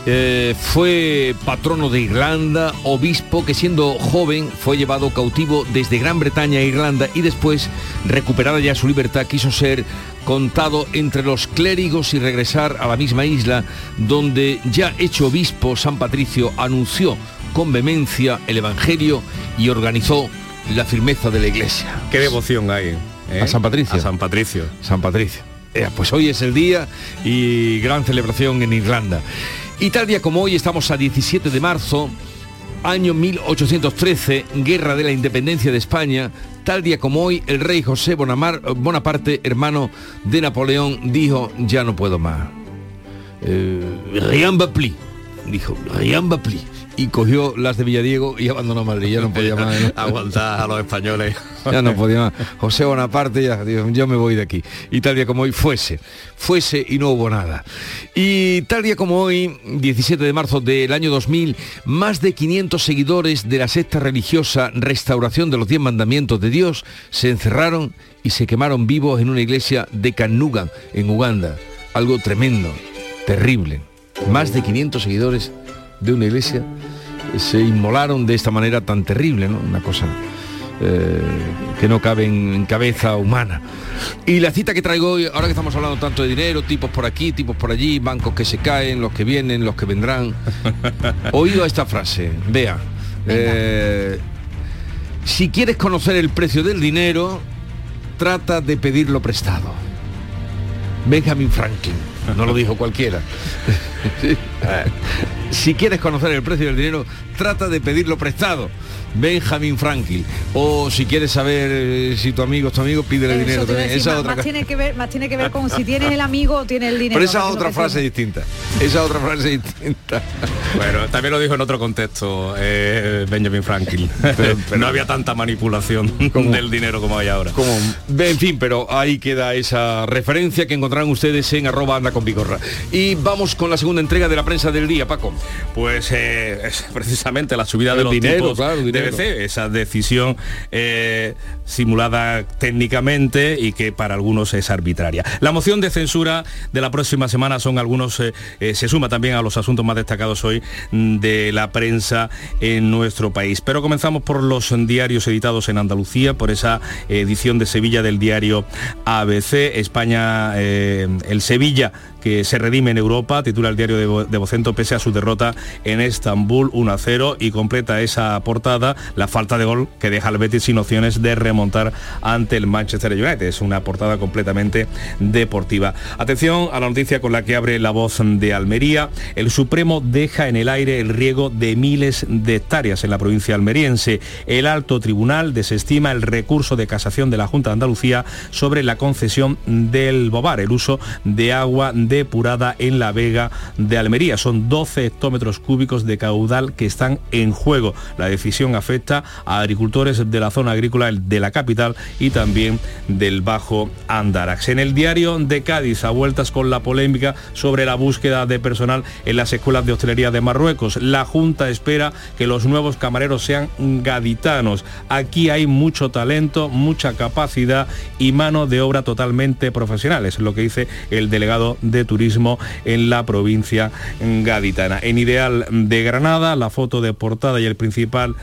eh, fue patrono de Irlanda, obispo que siendo joven fue llevado cautivo desde Gran Bretaña a Irlanda y después, recuperada ya su libertad, quiso ser contado entre los clérigos y regresar a la misma isla donde ya hecho obispo San Patricio anunció con vehemencia el Evangelio y organizó la firmeza de la iglesia. Qué devoción hay. ¿Eh? ¿A San Patricio? A San Patricio. San Patricio. Eh, pues hoy es el día y gran celebración en Irlanda. Y tal día como hoy estamos a 17 de marzo, año 1813, Guerra de la Independencia de España. Tal día como hoy, el rey José Bonamar- Bonaparte, hermano de Napoleón, dijo, ya no puedo más. Eh, rien va plus. Dijo, rien va plus. Y cogió las de Villadiego y abandonó Madrid. Ya no podía más. ¿no? Aguantar a los españoles. Ya no podía más. José Bonaparte ya dijo, yo me voy de aquí. Y tal día como hoy fuese, fuese y no hubo nada. Y tal día como hoy, 17 de marzo del año 2000, más de 500 seguidores de la secta religiosa Restauración de los Diez Mandamientos de Dios se encerraron y se quemaron vivos en una iglesia de Kanugan, en Uganda. Algo tremendo, terrible. Más de 500 seguidores de una iglesia se inmolaron de esta manera tan terrible, ¿no? Una cosa eh, que no cabe en, en cabeza humana. Y la cita que traigo hoy, ahora que estamos hablando tanto de dinero, tipos por aquí, tipos por allí, bancos que se caen, los que vienen, los que vendrán. Oído a esta frase, vea. eh, si quieres conocer el precio del dinero, trata de pedirlo prestado. Benjamin Franklin, no lo dijo cualquiera. Si quieres conocer el precio del dinero, trata de pedirlo prestado. Benjamin Franklin. O si quieres saber eh, si tu amigo es tu amigo, pídele Eso dinero también. decir, Esa es más, otra más tiene que ver, más tiene que ver con si tienes el amigo o tienes el dinero. Pero esa es otra frase se- distinta. Esa otra frase distinta. Bueno, también lo dijo en otro contexto eh, Benjamin Franklin. no había tanta manipulación del dinero como hay ahora. Como, en fin, pero ahí queda esa referencia que encontrarán ustedes en arroba anda con Bigorra. Y vamos con la segunda entrega de la prensa del día, Paco. Pues eh, es precisamente la subida de El los dinero, tipos claro, de dinero. Esa decisión eh, simulada técnicamente y que para algunos es arbitraria. La moción de censura de la próxima semana son algunos, eh, eh, se suma también a los asuntos más destacados hoy mm, de la prensa en nuestro país. Pero comenzamos por los diarios editados en Andalucía, por esa edición de Sevilla del diario ABC, España, el Sevilla que se redime en Europa, titula el diario de, Bo- de Vocento pese a su derrota en Estambul 1 a 0 y completa esa portada la falta de gol que deja al Betis sin opciones de remontar ante el Manchester United. Es una portada completamente deportiva. Atención a la noticia con la que abre la voz de Almería. El Supremo deja en el aire el riego de miles de hectáreas en la provincia almeriense. El alto tribunal desestima el recurso de casación de la Junta de Andalucía sobre la concesión del Bobar, el uso de agua depurada en la Vega de Almería. Son 12 hectómetros cúbicos de caudal que están en juego. La decisión afecta a agricultores de la zona agrícola de la capital y también del Bajo Andarax. En el diario de Cádiz, a vueltas con la polémica sobre la búsqueda de personal en las escuelas de hostelería de Marruecos. La Junta espera que los nuevos camareros sean gaditanos. Aquí hay mucho talento, mucha capacidad y mano de obra totalmente profesional. Es lo que dice el delegado de turismo en la provincia gaditana. En Ideal de Granada, la foto de portada y el principal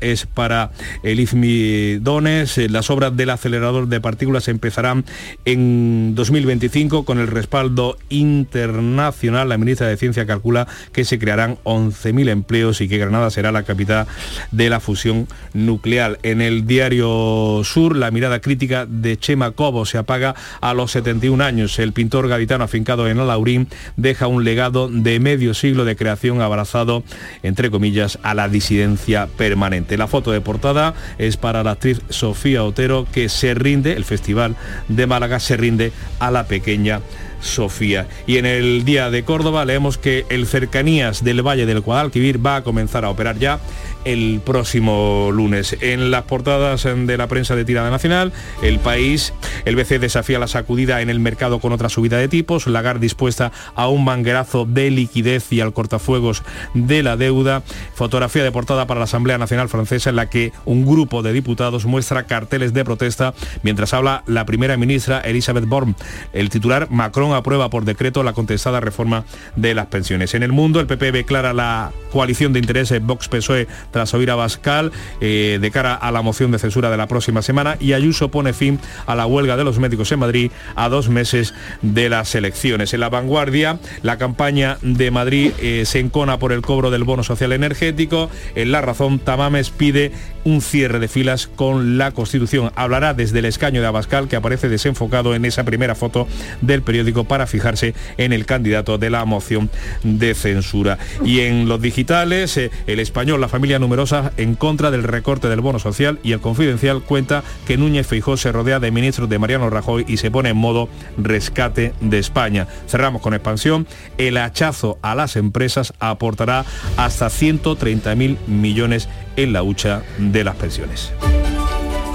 es para el IFMI Dones. Eh, Las obras del acelerador de partículas empezarán en 2025 con el respaldo internacional. La ministra de Ciencia calcula que se crearán 11.000 empleos y que Granada será la capital de la fusión nuclear. En el diario Sur, la mirada crítica de Chema Cobo se apaga a los 71 años. El pintor gaditano afincado en Alaurín deja un legado de medio siglo de creación abrazado, entre comillas, a la disidencia permanente. La foto de portada es para la actriz Sofía Otero, que se rinde, el Festival de Málaga se rinde a la pequeña Sofía. Y en el día de Córdoba leemos que el cercanías del Valle del Guadalquivir va a comenzar a operar ya el próximo lunes. En las portadas de la prensa de tirada nacional, el país, el BCE desafía la sacudida en el mercado con otra subida de tipos, Lagarde dispuesta a un manguerazo de liquidez y al cortafuegos de la deuda, fotografía de portada para la Asamblea Nacional Francesa en la que un grupo de diputados muestra carteles de protesta mientras habla la primera ministra Elisabeth Borne. El titular Macron aprueba por decreto la contestada reforma de las pensiones. En el mundo, el PP declara la coalición de intereses Vox-PSOE tras oír a Bascal eh, de cara a la moción de censura de la próxima semana y Ayuso pone fin a la huelga de los médicos en Madrid a dos meses de las elecciones. En la vanguardia, la campaña de Madrid eh, se encona por el cobro del bono social energético. En La Razón, Tamames pide un cierre de filas con la Constitución. Hablará desde el escaño de Abascal, que aparece desenfocado en esa primera foto del periódico para fijarse en el candidato de la moción de censura. Y en los digitales, eh, el español, la familia numerosa, en contra del recorte del bono social y el confidencial cuenta que Núñez Feijó se rodea de ministros de Mariano Rajoy y se pone en modo rescate de España. Cerramos con expansión. El hachazo a las empresas aportará hasta 130.000 millones en la hucha de las pensiones.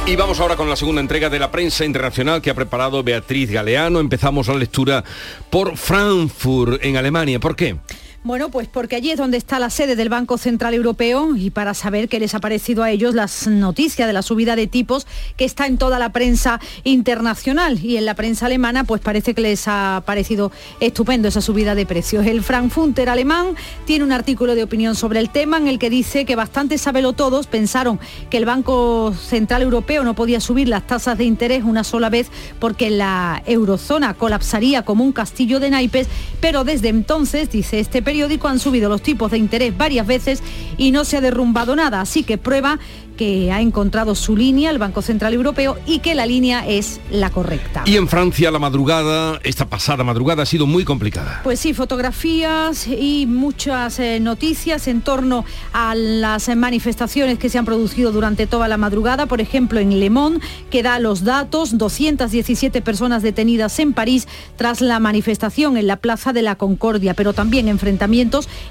Y vamos ahora con la segunda entrega de la prensa internacional que ha preparado Beatriz Galeano. Empezamos la lectura por Frankfurt, en Alemania. ¿Por qué? Bueno, pues porque allí es donde está la sede del Banco Central Europeo y para saber qué les ha parecido a ellos las noticias de la subida de tipos que está en toda la prensa internacional y en la prensa alemana pues parece que les ha parecido estupendo esa subida de precios. El Frankfurter alemán tiene un artículo de opinión sobre el tema en el que dice que bastante sabelo todos pensaron que el Banco Central Europeo no podía subir las tasas de interés una sola vez porque la eurozona colapsaría como un castillo de naipes, pero desde entonces, dice este periódico, periódico han subido los tipos de interés varias veces y no se ha derrumbado nada, así que prueba que ha encontrado su línea el Banco Central Europeo y que la línea es la correcta. Y en Francia la madrugada, esta pasada madrugada ha sido muy complicada. Pues sí, fotografías y muchas eh, noticias en torno a las eh, manifestaciones que se han producido durante toda la madrugada. Por ejemplo, en Le Monde, que da los datos, 217 personas detenidas en París tras la manifestación en la Plaza de la Concordia, pero también enfrentamientos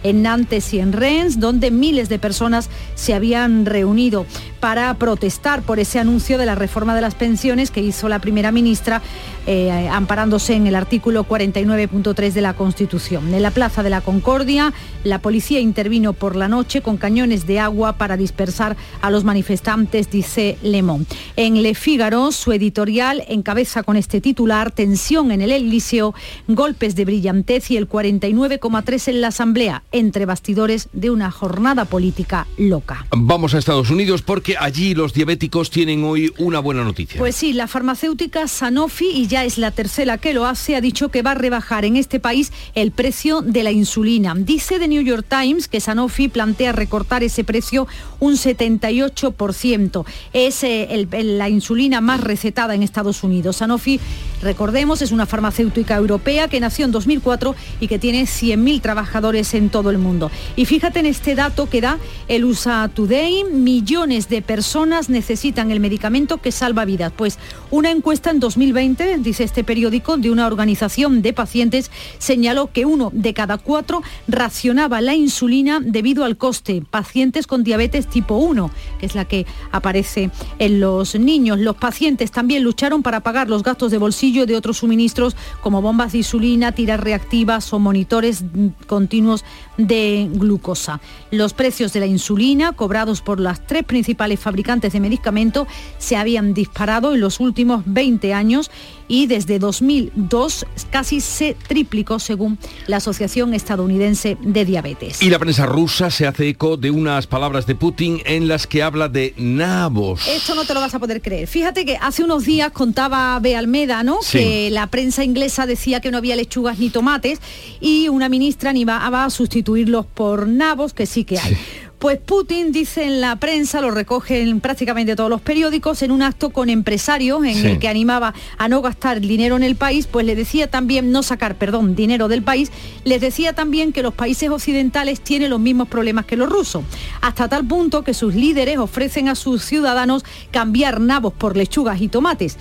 en Nantes y en Rennes, donde miles de personas se habían reunido para protestar por ese anuncio de la reforma de las pensiones que hizo la primera ministra eh, amparándose en el artículo 49.3 de la Constitución. En la Plaza de la Concordia, la policía intervino por la noche con cañones de agua para dispersar a los manifestantes, dice Le Monde. En Le Figaro, su editorial encabeza con este titular, tensión en el Elíseo, golpes de brillantez y el 49,3 en la Asamblea, entre bastidores de una jornada política loca. Vamos a Estados Unidos porque allí los diabéticos tienen hoy una buena noticia. Pues sí, la farmacéutica Sanofi, y ya es la tercera que lo hace, ha dicho que va a rebajar en este país el precio de la insulina. Dice The New York Times que Sanofi plantea recortar ese precio un 78%. Es eh, la insulina más recetada en Estados Unidos. Sanofi, recordemos, es una farmacéutica europea que nació en 2004 y que tiene 100.000 trabajadores en todo el mundo. Y fíjate en este dato que da el USA Today, millones de personas necesitan el medicamento que salva vidas. Pues una encuesta en 2020, dice este periódico, de una organización de pacientes, señaló que uno de cada cuatro racionaba la insulina debido al coste. Pacientes con diabetes tipo 1, que es la que aparece en los niños. Los pacientes también lucharon para pagar los gastos de bolsillo de otros suministros como bombas de insulina, tiras reactivas o monitores continuos de glucosa. Los precios de la insulina cobrados por las tres principales fabricantes de medicamentos se habían disparado en los últimos 20 años y desde 2002 casi se triplicó según la Asociación Estadounidense de Diabetes. Y la prensa rusa se hace eco de unas palabras de Putin en las que habla de nabos. Esto no te lo vas a poder creer. Fíjate que hace unos días contaba B. Almeda, ¿no? Sí. Que la prensa inglesa decía que no había lechugas ni tomates y una ministra animaba a sustituirlos por nabos, que sí que hay. Pues Putin dice en la prensa, lo recogen prácticamente todos los periódicos, en un acto con empresarios en Sí. el que animaba a no gastar dinero en el país, pues le decía también, no sacar, perdón, dinero del país, les decía también que los países occidentales tienen los mismos problemas que los rusos, hasta tal punto que sus líderes ofrecen a sus ciudadanos cambiar nabos por lechugas y tomates.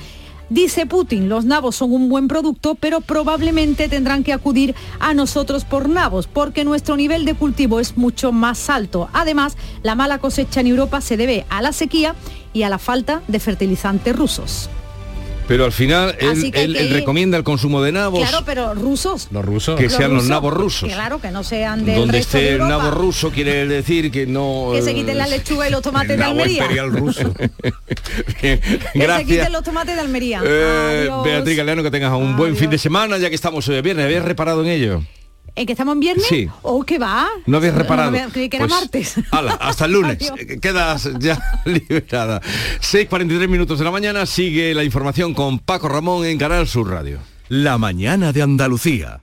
Dice Putin, los nabos son un buen producto, pero probablemente tendrán que acudir a nosotros por nabos, porque nuestro nivel de cultivo es mucho más alto. Además, la mala cosecha en Europa se debe a la sequía y a la falta de fertilizantes rusos. Pero al final él, que recomienda el consumo de nabos. Claro, pero rusos. Los rusos. Que sean los nabos rusos. Claro, que no sean del Donde resto de esté el nabo ruso quiere decir que no... Que se quiten la lechuga y los tomates de Almería. ruso. Que se quiten los tomates de Almería. Eh. Beatriz Galeano, que tengas un buen fin de semana, ya que estamos hoy viernes. ¿Habías reparado en ello? ¿En que estamos en viernes? Sí. ¿O que va? No habías reparado. había- creí que era Pues, martes. Hala, hasta el lunes. Eh, Quedas ya liberada. 6.43 minutos de la mañana. Sigue la información con Paco Ramón en Canal Sur Radio. La mañana de Andalucía.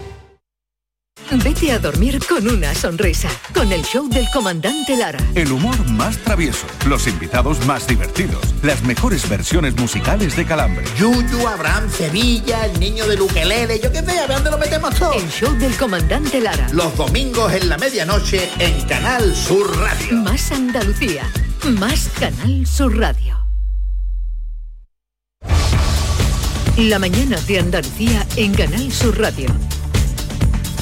Vete a dormir con una sonrisa, con el show del comandante Lara. El humor más travieso, los invitados más divertidos, las mejores versiones musicales de Calambre. Yuyu, Abraham, Sevilla, el niño de Luquelele, yo qué sé, a ver dónde lo metemos todo. El show del comandante Lara. Los domingos en la medianoche en Canal Sur Radio. Más Andalucía, más Canal Sur Radio. La mañana de Andalucía en Canal Sur Radio.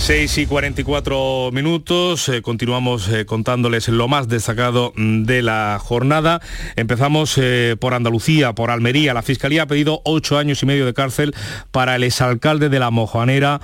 6 y 44 minutos, eh, continuamos eh, contándoles lo más destacado de la jornada. Empezamos eh, por Andalucía, por Almería. La Fiscalía ha pedido ocho años y medio de cárcel para el exalcalde de La Mojanera,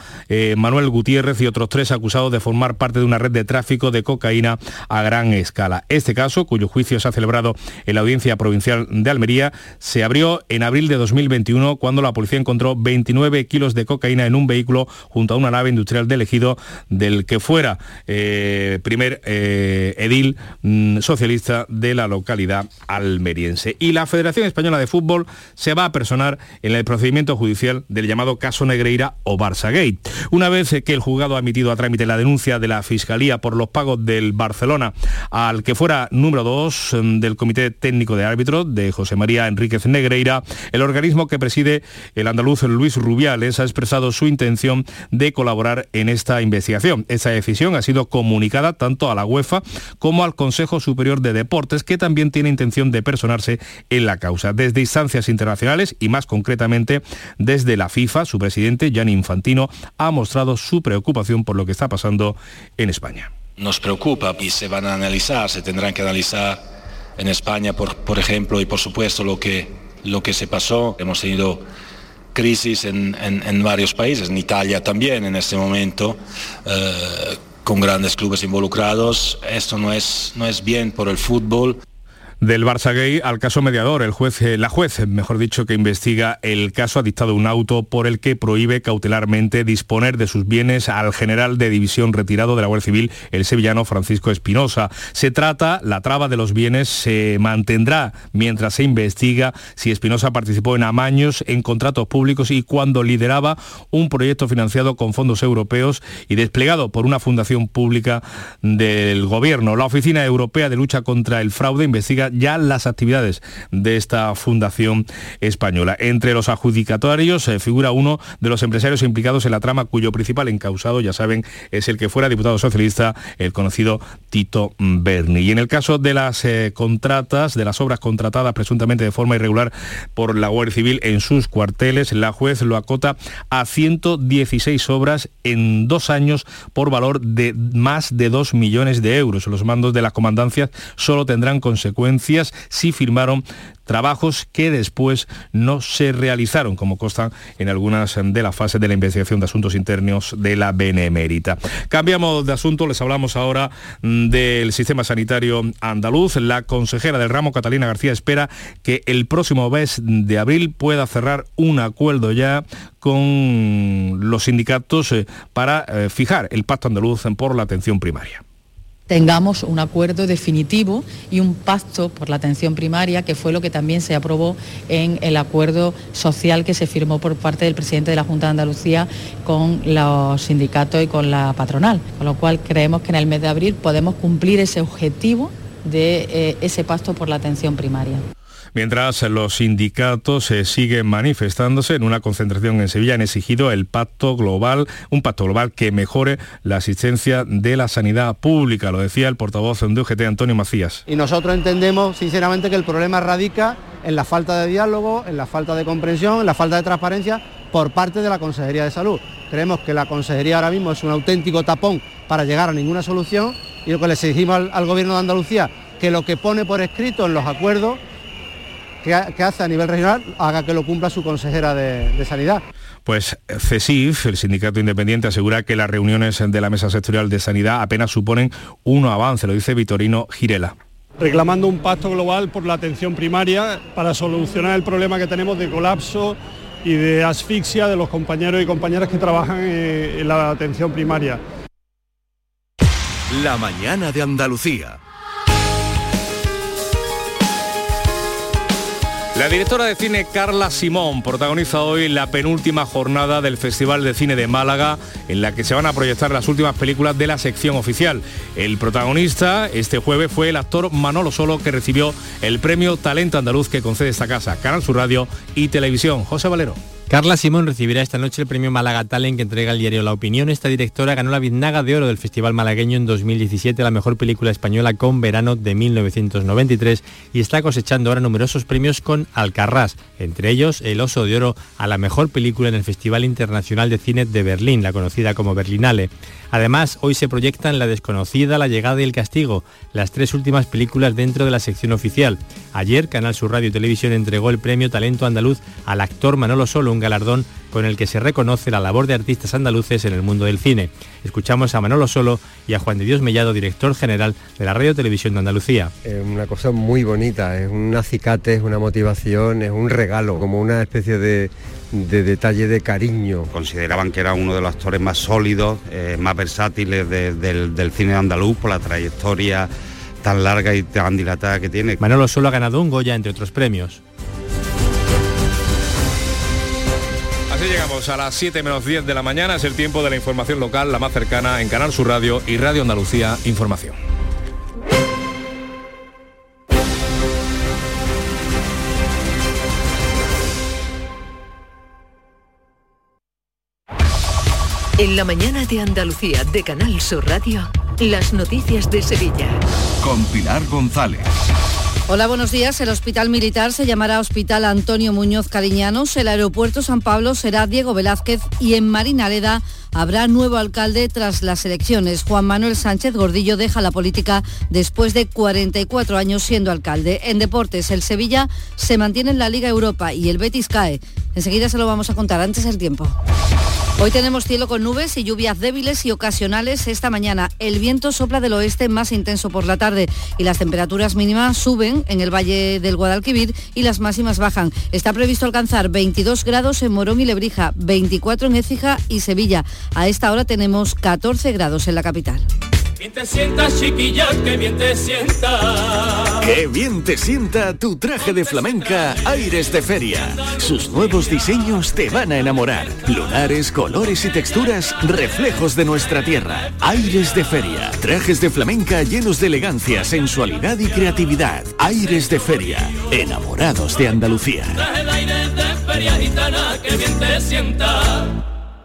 Manuel Gutiérrez, y otros tres acusados de formar parte de una red de tráfico de cocaína a gran escala. Este caso, cuyo juicio se ha celebrado en la Audiencia Provincial de Almería, se abrió en abril de 2021 cuando la policía encontró 29 kilos de cocaína en un vehículo junto a una nave industrial del ejido del que fuera eh, primer eh, edil mm, socialista de la localidad almeriense. Y la Federación Española de Fútbol se va a personar en el procedimiento judicial del llamado caso Negreira o Barça Gate. Una vez que el juzgado ha emitido a trámite la denuncia de la Fiscalía por los pagos del Barcelona al que fuera número 2 del Comité Técnico de Árbitros de José María Enríquez Negreira, el organismo que preside el andaluz Luis Rubiales ha expresado su intención de colaborar en esta investigación. Esta decisión ha sido comunicada tanto a la UEFA como al Consejo Superior de Deportes, que también tiene intención de personarse en la causa. Desde instancias internacionales y más concretamente desde la FIFA, su presidente, Gianni Infantino, ha mostrado su preocupación por lo que está pasando en España. nos preocupa y se van a analizar, se tendrán que analizar en España, por, por ejemplo, y por supuesto lo que, lo que se pasó. Hemos tenido crisis en, en- varios países, en Italia también en este momento, eh, con grandes clubes involucrados. Esto no es, no es bien por el fútbol. Del Barça Gay al caso mediador, el juez, eh, la juez, mejor dicho, que investiga el caso ha dictado un auto por el que prohíbe cautelarmente disponer de sus bienes al general de división retirado de la Guardia Civil, el sevillano Francisco Espinosa. Se trata, la traba de los bienes se mantendrá mientras se investiga si Espinosa participó en amaños en contratos públicos y cuando lideraba un proyecto financiado con fondos europeos y desplegado por una fundación pública del gobierno. La Oficina Europea de Lucha contra el Fraude investiga ya las actividades de esta fundación española. Entre los adjudicatarios eh, figura uno de los empresarios implicados en la trama cuyo principal encausado, ya saben, es el que fuera diputado socialista, el conocido Tito Berni. Y en el caso de las eh, contratas, de las obras contratadas presuntamente de forma irregular por la Guardia Civil en sus cuarteles, la juez lo acota a 116 obras en dos años por valor de más de 2 millones de euros. Los mandos de las comandancias solo tendrán consecuencias si firmaron trabajos que después no se realizaron, como constan en algunas de las fases de la investigación de asuntos internos de la Benemérita. Cambiamos de asunto, les hablamos ahora mm, del sistema sanitario andaluz. La consejera del ramo, Catalina García, espera que el próximo mes de abril pueda cerrar un acuerdo ya con los sindicatos eh, para eh, fijar el pacto andaluz por la atención primaria. Tengamos un acuerdo definitivo y un pacto por la atención primaria, que fue lo que también se aprobó en el acuerdo social que se firmó por parte del presidente de la Junta de Andalucía con los sindicatos y con la patronal. Con lo cual creemos que en el mes de abril podemos cumplir ese objetivo de eh, ese pacto por la atención primaria. Mientras los sindicatos eh, siguen manifestándose en una concentración en Sevilla han exigido el pacto global, un pacto global que mejore la asistencia de la sanidad pública, lo decía el portavoz de UGT Antonio Macías. Y nosotros entendemos sinceramente que el problema radica en la falta de diálogo, en la falta de comprensión, en la falta de transparencia por parte de la Consejería de Salud. Creemos que la Consejería ahora mismo es un auténtico tapón para llegar a ninguna solución y lo que le exigimos al, al Gobierno de Andalucía, que lo que pone por escrito en los acuerdos que, hace a nivel regional haga que lo cumpla su consejera de, Sanidad. Pues CESIF, el sindicato independiente, asegura que las reuniones de la Mesa Sectorial de Sanidad apenas suponen un avance, lo dice Vitorino Girela reclamando un pacto global por la atención primaria para solucionar el problema que tenemos de colapso y de asfixia de los compañeros y compañeras que trabajan en la atención primaria. La mañana de Andalucía. La directora de cine Carla Simón protagoniza hoy la penúltima jornada del Festival de Cine de Málaga, en la que se van a proyectar las últimas películas de la sección oficial. El protagonista este jueves fue el actor Manolo Solo, que recibió el premio Talento Andaluz que concede esta casa, Canal Sur Radio y Televisión. José Valero. Carla Simón recibirá esta noche el premio Málaga Talent que entrega el diario La Opinión. Esta directora ganó la Biznaga de Oro del Festival Malagueño en 2017, la mejor película española con Verano de 1993 y está cosechando ahora numerosos premios con Alcarrás, entre ellos el Oso de Oro a la mejor película en el Festival Internacional de Cine de Berlín, la conocida como Berlinale. Además, hoy se proyectan La desconocida, La llegada y El castigo, las tres últimas películas dentro de la sección oficial. Ayer, Canal Sur Radio y Televisión entregó el premio Talento Andaluz al actor Manolo Solo, un galardón con el que se reconoce la labor de artistas andaluces en el mundo del cine. Escuchamos a Manolo Solo y a Juan de Dios Mellado, director general de la Radio Televisión de Andalucía. Es una cosa muy bonita, es un acicate, es una motivación, es un regalo, como una especie de, detalle de cariño. Consideraban que era uno de los actores más sólidos, eh, más versátiles del, del cine andaluz por la trayectoria tan larga y tan dilatada que tiene. Manolo Solo ha ganado un Goya, entre otros premios. Así llegamos a las 7 menos 10 de la mañana, es el tiempo de la información local, la más cercana en Canal Sur Radio y Radio Andalucía Información. En la mañana de Andalucía de Canal Sur Radio, las noticias de Sevilla. Con Pilar González. Hola, buenos días. El Hospital Militar se llamará Hospital Antonio Muñoz Cariñanos, el Aeropuerto San Pablo será Diego Velázquez y en Marinaleda habrá nuevo alcalde tras las elecciones. Juan Manuel Sánchez Gordillo deja la política después de 44 años siendo alcalde. En deportes, el Sevilla se mantiene en la Liga Europa y el Betis cae. Enseguida se lo vamos a contar antes el tiempo. Hoy tenemos cielo con nubes y lluvias débiles y ocasionales esta mañana. El viento sopla del oeste más intenso por la tarde y las temperaturas mínimas suben en el valle del Guadalquivir y las máximas bajan. Está previsto alcanzar 22 grados en Morón y Lebrija, 24 en Écija y Sevilla. A esta hora tenemos 14 grados en la capital. Bien te sienta, chiquilla, que bien te sienta. Qué bien te sienta tu traje de flamenca Aires de Feria. Sus nuevos diseños te van a enamorar. Lunares, colores y texturas, reflejos de nuestra tierra. Aires de Feria. Trajes de flamenca llenos de elegancia, sensualidad y creatividad. Aires de Feria. Enamorados de Andalucía. Traje de aires de feria gitana, que bien te sienta.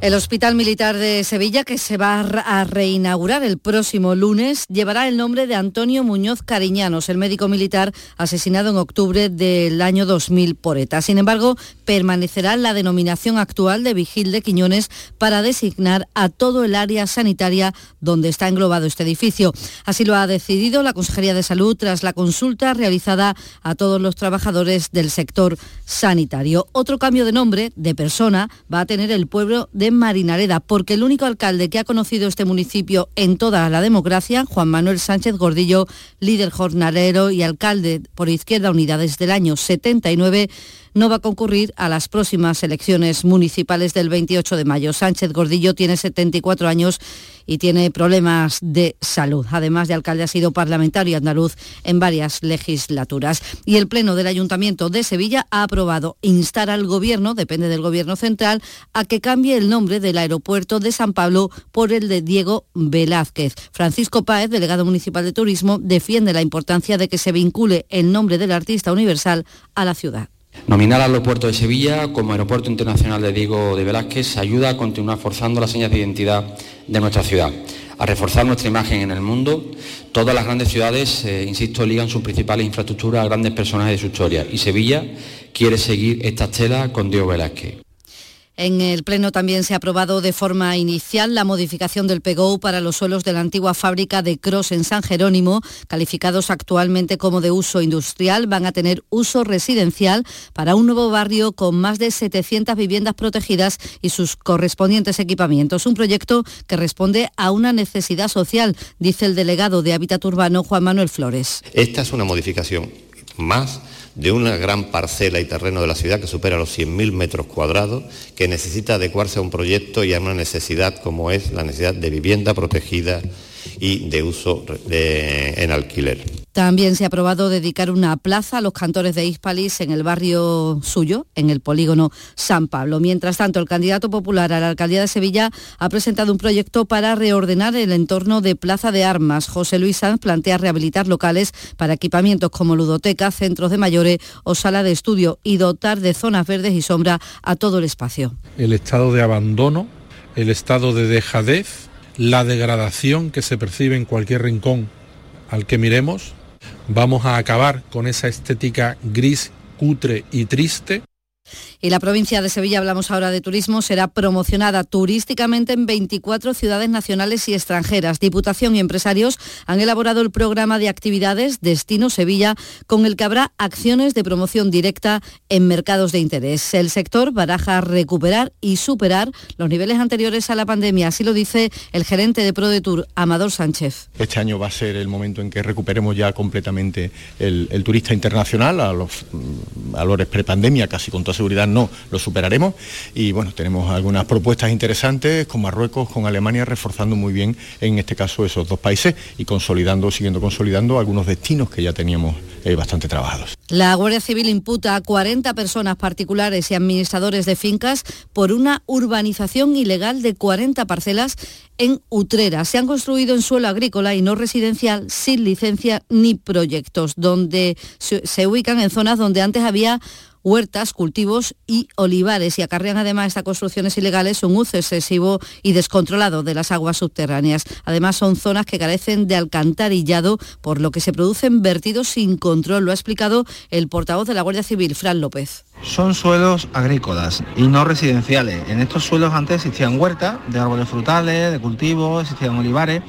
El Hospital Militar de Sevilla, que se va a reinaugurar el próximo lunes, llevará el nombre de Antonio Muñoz Cariñanos, el médico militar asesinado en octubre del año 2000 por ETA. Sin embargo, permanecerá la denominación actual de Vigil de Quiñones para designar a todo el área sanitaria donde está englobado este edificio. Así lo ha decidido la Consejería de Salud tras la consulta realizada a todos los trabajadores del sector sanitario. Otro cambio de nombre, de persona, va a tener el pueblo de Marinareda, porque el único alcalde que ha conocido este municipio en toda la democracia, Juan Manuel Sánchez Gordillo, líder jornalero y alcalde por Izquierda Unida desde el año 79, no va a concurrir a las próximas elecciones municipales del 28 de mayo. Sánchez Gordillo tiene 74 años y tiene problemas de salud. Además de alcalde, ha sido parlamentario andaluz en varias legislaturas. Y el Pleno del Ayuntamiento de Sevilla ha aprobado instar al Gobierno, depende del Gobierno central, a que cambie el nombre del aeropuerto de San Pablo por el de Diego Velázquez. Francisco Páez, delegado municipal de Turismo, defiende la importancia de que se vincule el nombre del artista universal a la ciudad Nominar al aeropuerto de Sevilla como Aeropuerto Internacional de Diego de Velázquez ayuda a continuar forzando las señas de identidad de nuestra ciudad, a reforzar nuestra imagen en el mundo. Todas las grandes ciudades, eh, insisto, ligan sus principales infraestructuras a grandes personajes de su historia y Sevilla quiere seguir esta estela con Diego Velázquez. En el Pleno también se ha aprobado de forma inicial la modificación del PGO para los suelos de la antigua fábrica de Cross en San Jerónimo, calificados actualmente como de uso industrial, van a tener uso residencial para un nuevo barrio con más de 700 viviendas protegidas y sus correspondientes equipamientos. Un proyecto que responde a una necesidad social, dice el delegado de Hábitat Urbano, Juan Manuel Flores. Esta es una modificación más de una gran parcela y terreno de la ciudad que supera los 100.000 metros cuadrados, que necesita adecuarse a un proyecto y a una necesidad como es la necesidad de vivienda protegida y de uso en alquiler. También se ha aprobado dedicar una plaza a los cantores de Hispalis en el barrio suyo, en el polígono San Pablo. Mientras tanto, el candidato popular a la alcaldía de Sevilla ha presentado un proyecto para reordenar el entorno de Plaza de Armas. José Luis Sanz plantea rehabilitar locales para equipamientos como ludoteca, centros de mayores o sala de estudio y dotar de zonas verdes y sombra a todo el espacio. El estado de abandono, el estado de dejadez, la degradación que se percibe en cualquier rincón al que miremos, vamos a acabar con esa estética gris, cutre y triste y la provincia de Sevilla, hablamos ahora de turismo, será promocionada turísticamente en 24 ciudades nacionales y extranjeras. Diputación y empresarios han elaborado el programa de actividades Destino Sevilla, con el que habrá acciones de promoción directa en mercados de interés. El sector baraja recuperar y superar los niveles anteriores a la pandemia, así lo dice el gerente de ProDetour, Amador Sánchez. Este año va a ser el momento en que recuperemos ya completamente el, turista internacional a los valores prepandemia, casi con toda seguridad no, lo superaremos. Y bueno, tenemos algunas propuestas interesantes con Marruecos, con Alemania, reforzando muy bien en este caso esos dos países y consolidando, siguiendo consolidando algunos destinos que ya teníamos eh, bastante trabajados. La Guardia Civil imputa a 40 personas particulares y administradores de fincas por una urbanización ilegal de 40 parcelas en Utrera. Se han construido en suelo agrícola y no residencial sin licencia ni proyectos, donde se ubican en zonas donde antes había huertas, cultivos y olivares y acarrean además estas construcciones ilegales un uso excesivo y descontrolado de las aguas subterráneas. Además son zonas que carecen de alcantarillado, por lo que se producen vertidos sin control. Lo ha explicado el portavoz de la Guardia Civil, Fran López. Son suelos agrícolas y no residenciales. En estos suelos antes existían huertas de árboles frutales, de cultivos, existían olivares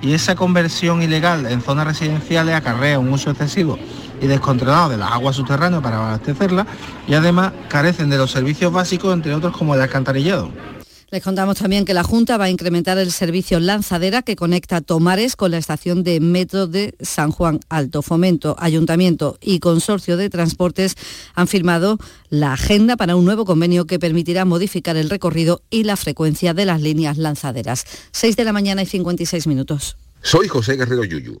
y esa conversión ilegal en zonas residenciales acarrea un uso excesivo y descontrolado de las aguas subterráneas para abastecerlas y además carecen de los servicios básicos, entre otros como el alcantarillado. Les contamos también que la Junta va a incrementar el servicio Lanzadera que conecta Tomares con la estación de metro de San Juan Alto. Fomento, Ayuntamiento y Consorcio de Transportes han firmado la agenda para un nuevo convenio que permitirá modificar el recorrido y la frecuencia de las líneas lanzaderas. 6 de la mañana y 56 minutos. Soy José Guerrero Yuyu.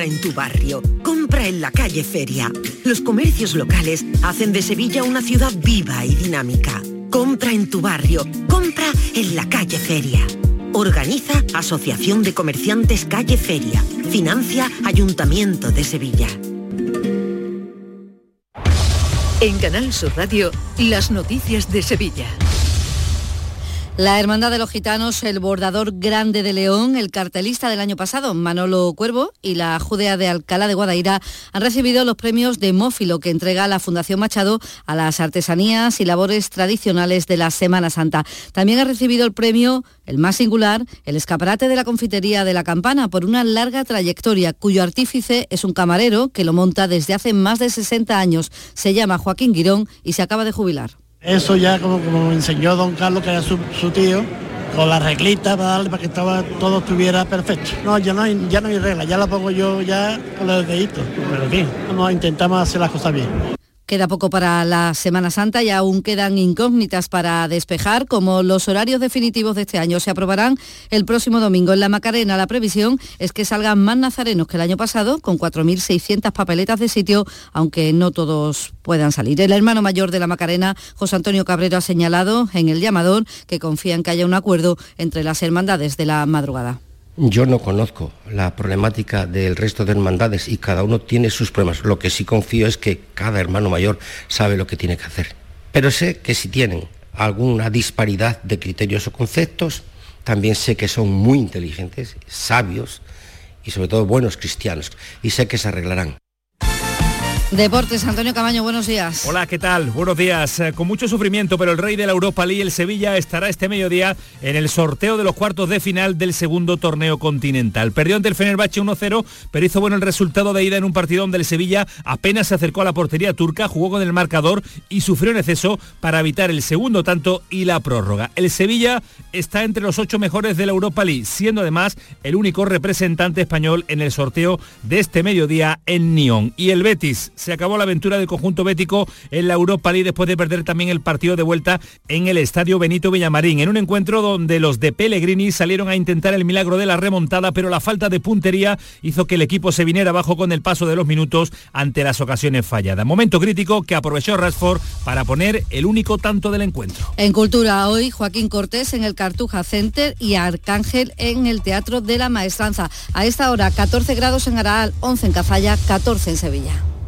Compra en tu barrio, compra en la calle Feria. Los comercios locales hacen de Sevilla una ciudad viva y dinámica. Compra en tu barrio, compra en la calle Feria. Organiza Asociación de Comerciantes Calle Feria. Financia Ayuntamiento de Sevilla. En Canal Sur Radio, las noticias de Sevilla. La Hermandad de los Gitanos, el bordador grande de León, el cartelista del año pasado, Manolo Cuervo, y la Judea de Alcalá de Guadaira han recibido los premios de Mófilo que entrega la Fundación Machado a las artesanías y labores tradicionales de la Semana Santa. También ha recibido el premio, el más singular, el escaparate de la confitería de la Campana por una larga trayectoria, cuyo artífice es un camarero que lo monta desde hace más de 60 años. Se llama Joaquín Guirón y se acaba de jubilar. Eso ya como, como enseñó don Carlos, que era su, su tío, con la reglita para darle para que estaba, todo estuviera perfecto. No, ya no hay, ya no hay regla, ya la pongo yo ya con los deditos. Pero fin, vamos, intentamos hacer las cosas bien. Queda poco para la Semana Santa y aún quedan incógnitas para despejar, como los horarios definitivos de este año se aprobarán el próximo domingo. En la Macarena la previsión es que salgan más nazarenos que el año pasado, con 4.600 papeletas de sitio, aunque no todos puedan salir. El hermano mayor de la Macarena, José Antonio Cabrero, ha señalado en el llamador que confía en que haya un acuerdo entre las hermandades de la madrugada. Yo no conozco la problemática del resto de hermandades y cada uno tiene sus problemas. Lo que sí confío es que cada hermano mayor sabe lo que tiene que hacer. Pero sé que si tienen alguna disparidad de criterios o conceptos, también sé que son muy inteligentes, sabios y sobre todo buenos cristianos. Y sé que se arreglarán. Deportes, Antonio Camaño, buenos días. Hola, ¿qué tal? Buenos días. Eh, con mucho sufrimiento, pero el rey de la Europa League, el Sevilla, estará este mediodía en el sorteo de los cuartos de final del segundo torneo continental. Perdió ante el Fenerbahce 1-0, pero hizo bueno el resultado de ida en un partido donde el Sevilla apenas se acercó a la portería turca, jugó con el marcador y sufrió en exceso para evitar el segundo tanto y la prórroga. El Sevilla está entre los ocho mejores de la Europa League, siendo además el único representante español en el sorteo de este mediodía en Nyon. Y el Betis se acabó la aventura del conjunto bético en la Europa League después de perder también el partido de vuelta en el estadio Benito Villamarín, en un encuentro donde los de Pellegrini salieron a intentar el milagro de la remontada, pero la falta de puntería hizo que el equipo se viniera abajo con el paso de los minutos ante las ocasiones falladas. Momento crítico que aprovechó Rashford para poner el único tanto del encuentro. En Cultura hoy, Joaquín Cortés en el Cartuja Center y Arcángel en el Teatro de la Maestranza. A esta hora, 14 grados en Araal, 11 en Cazalla, 14 en Sevilla.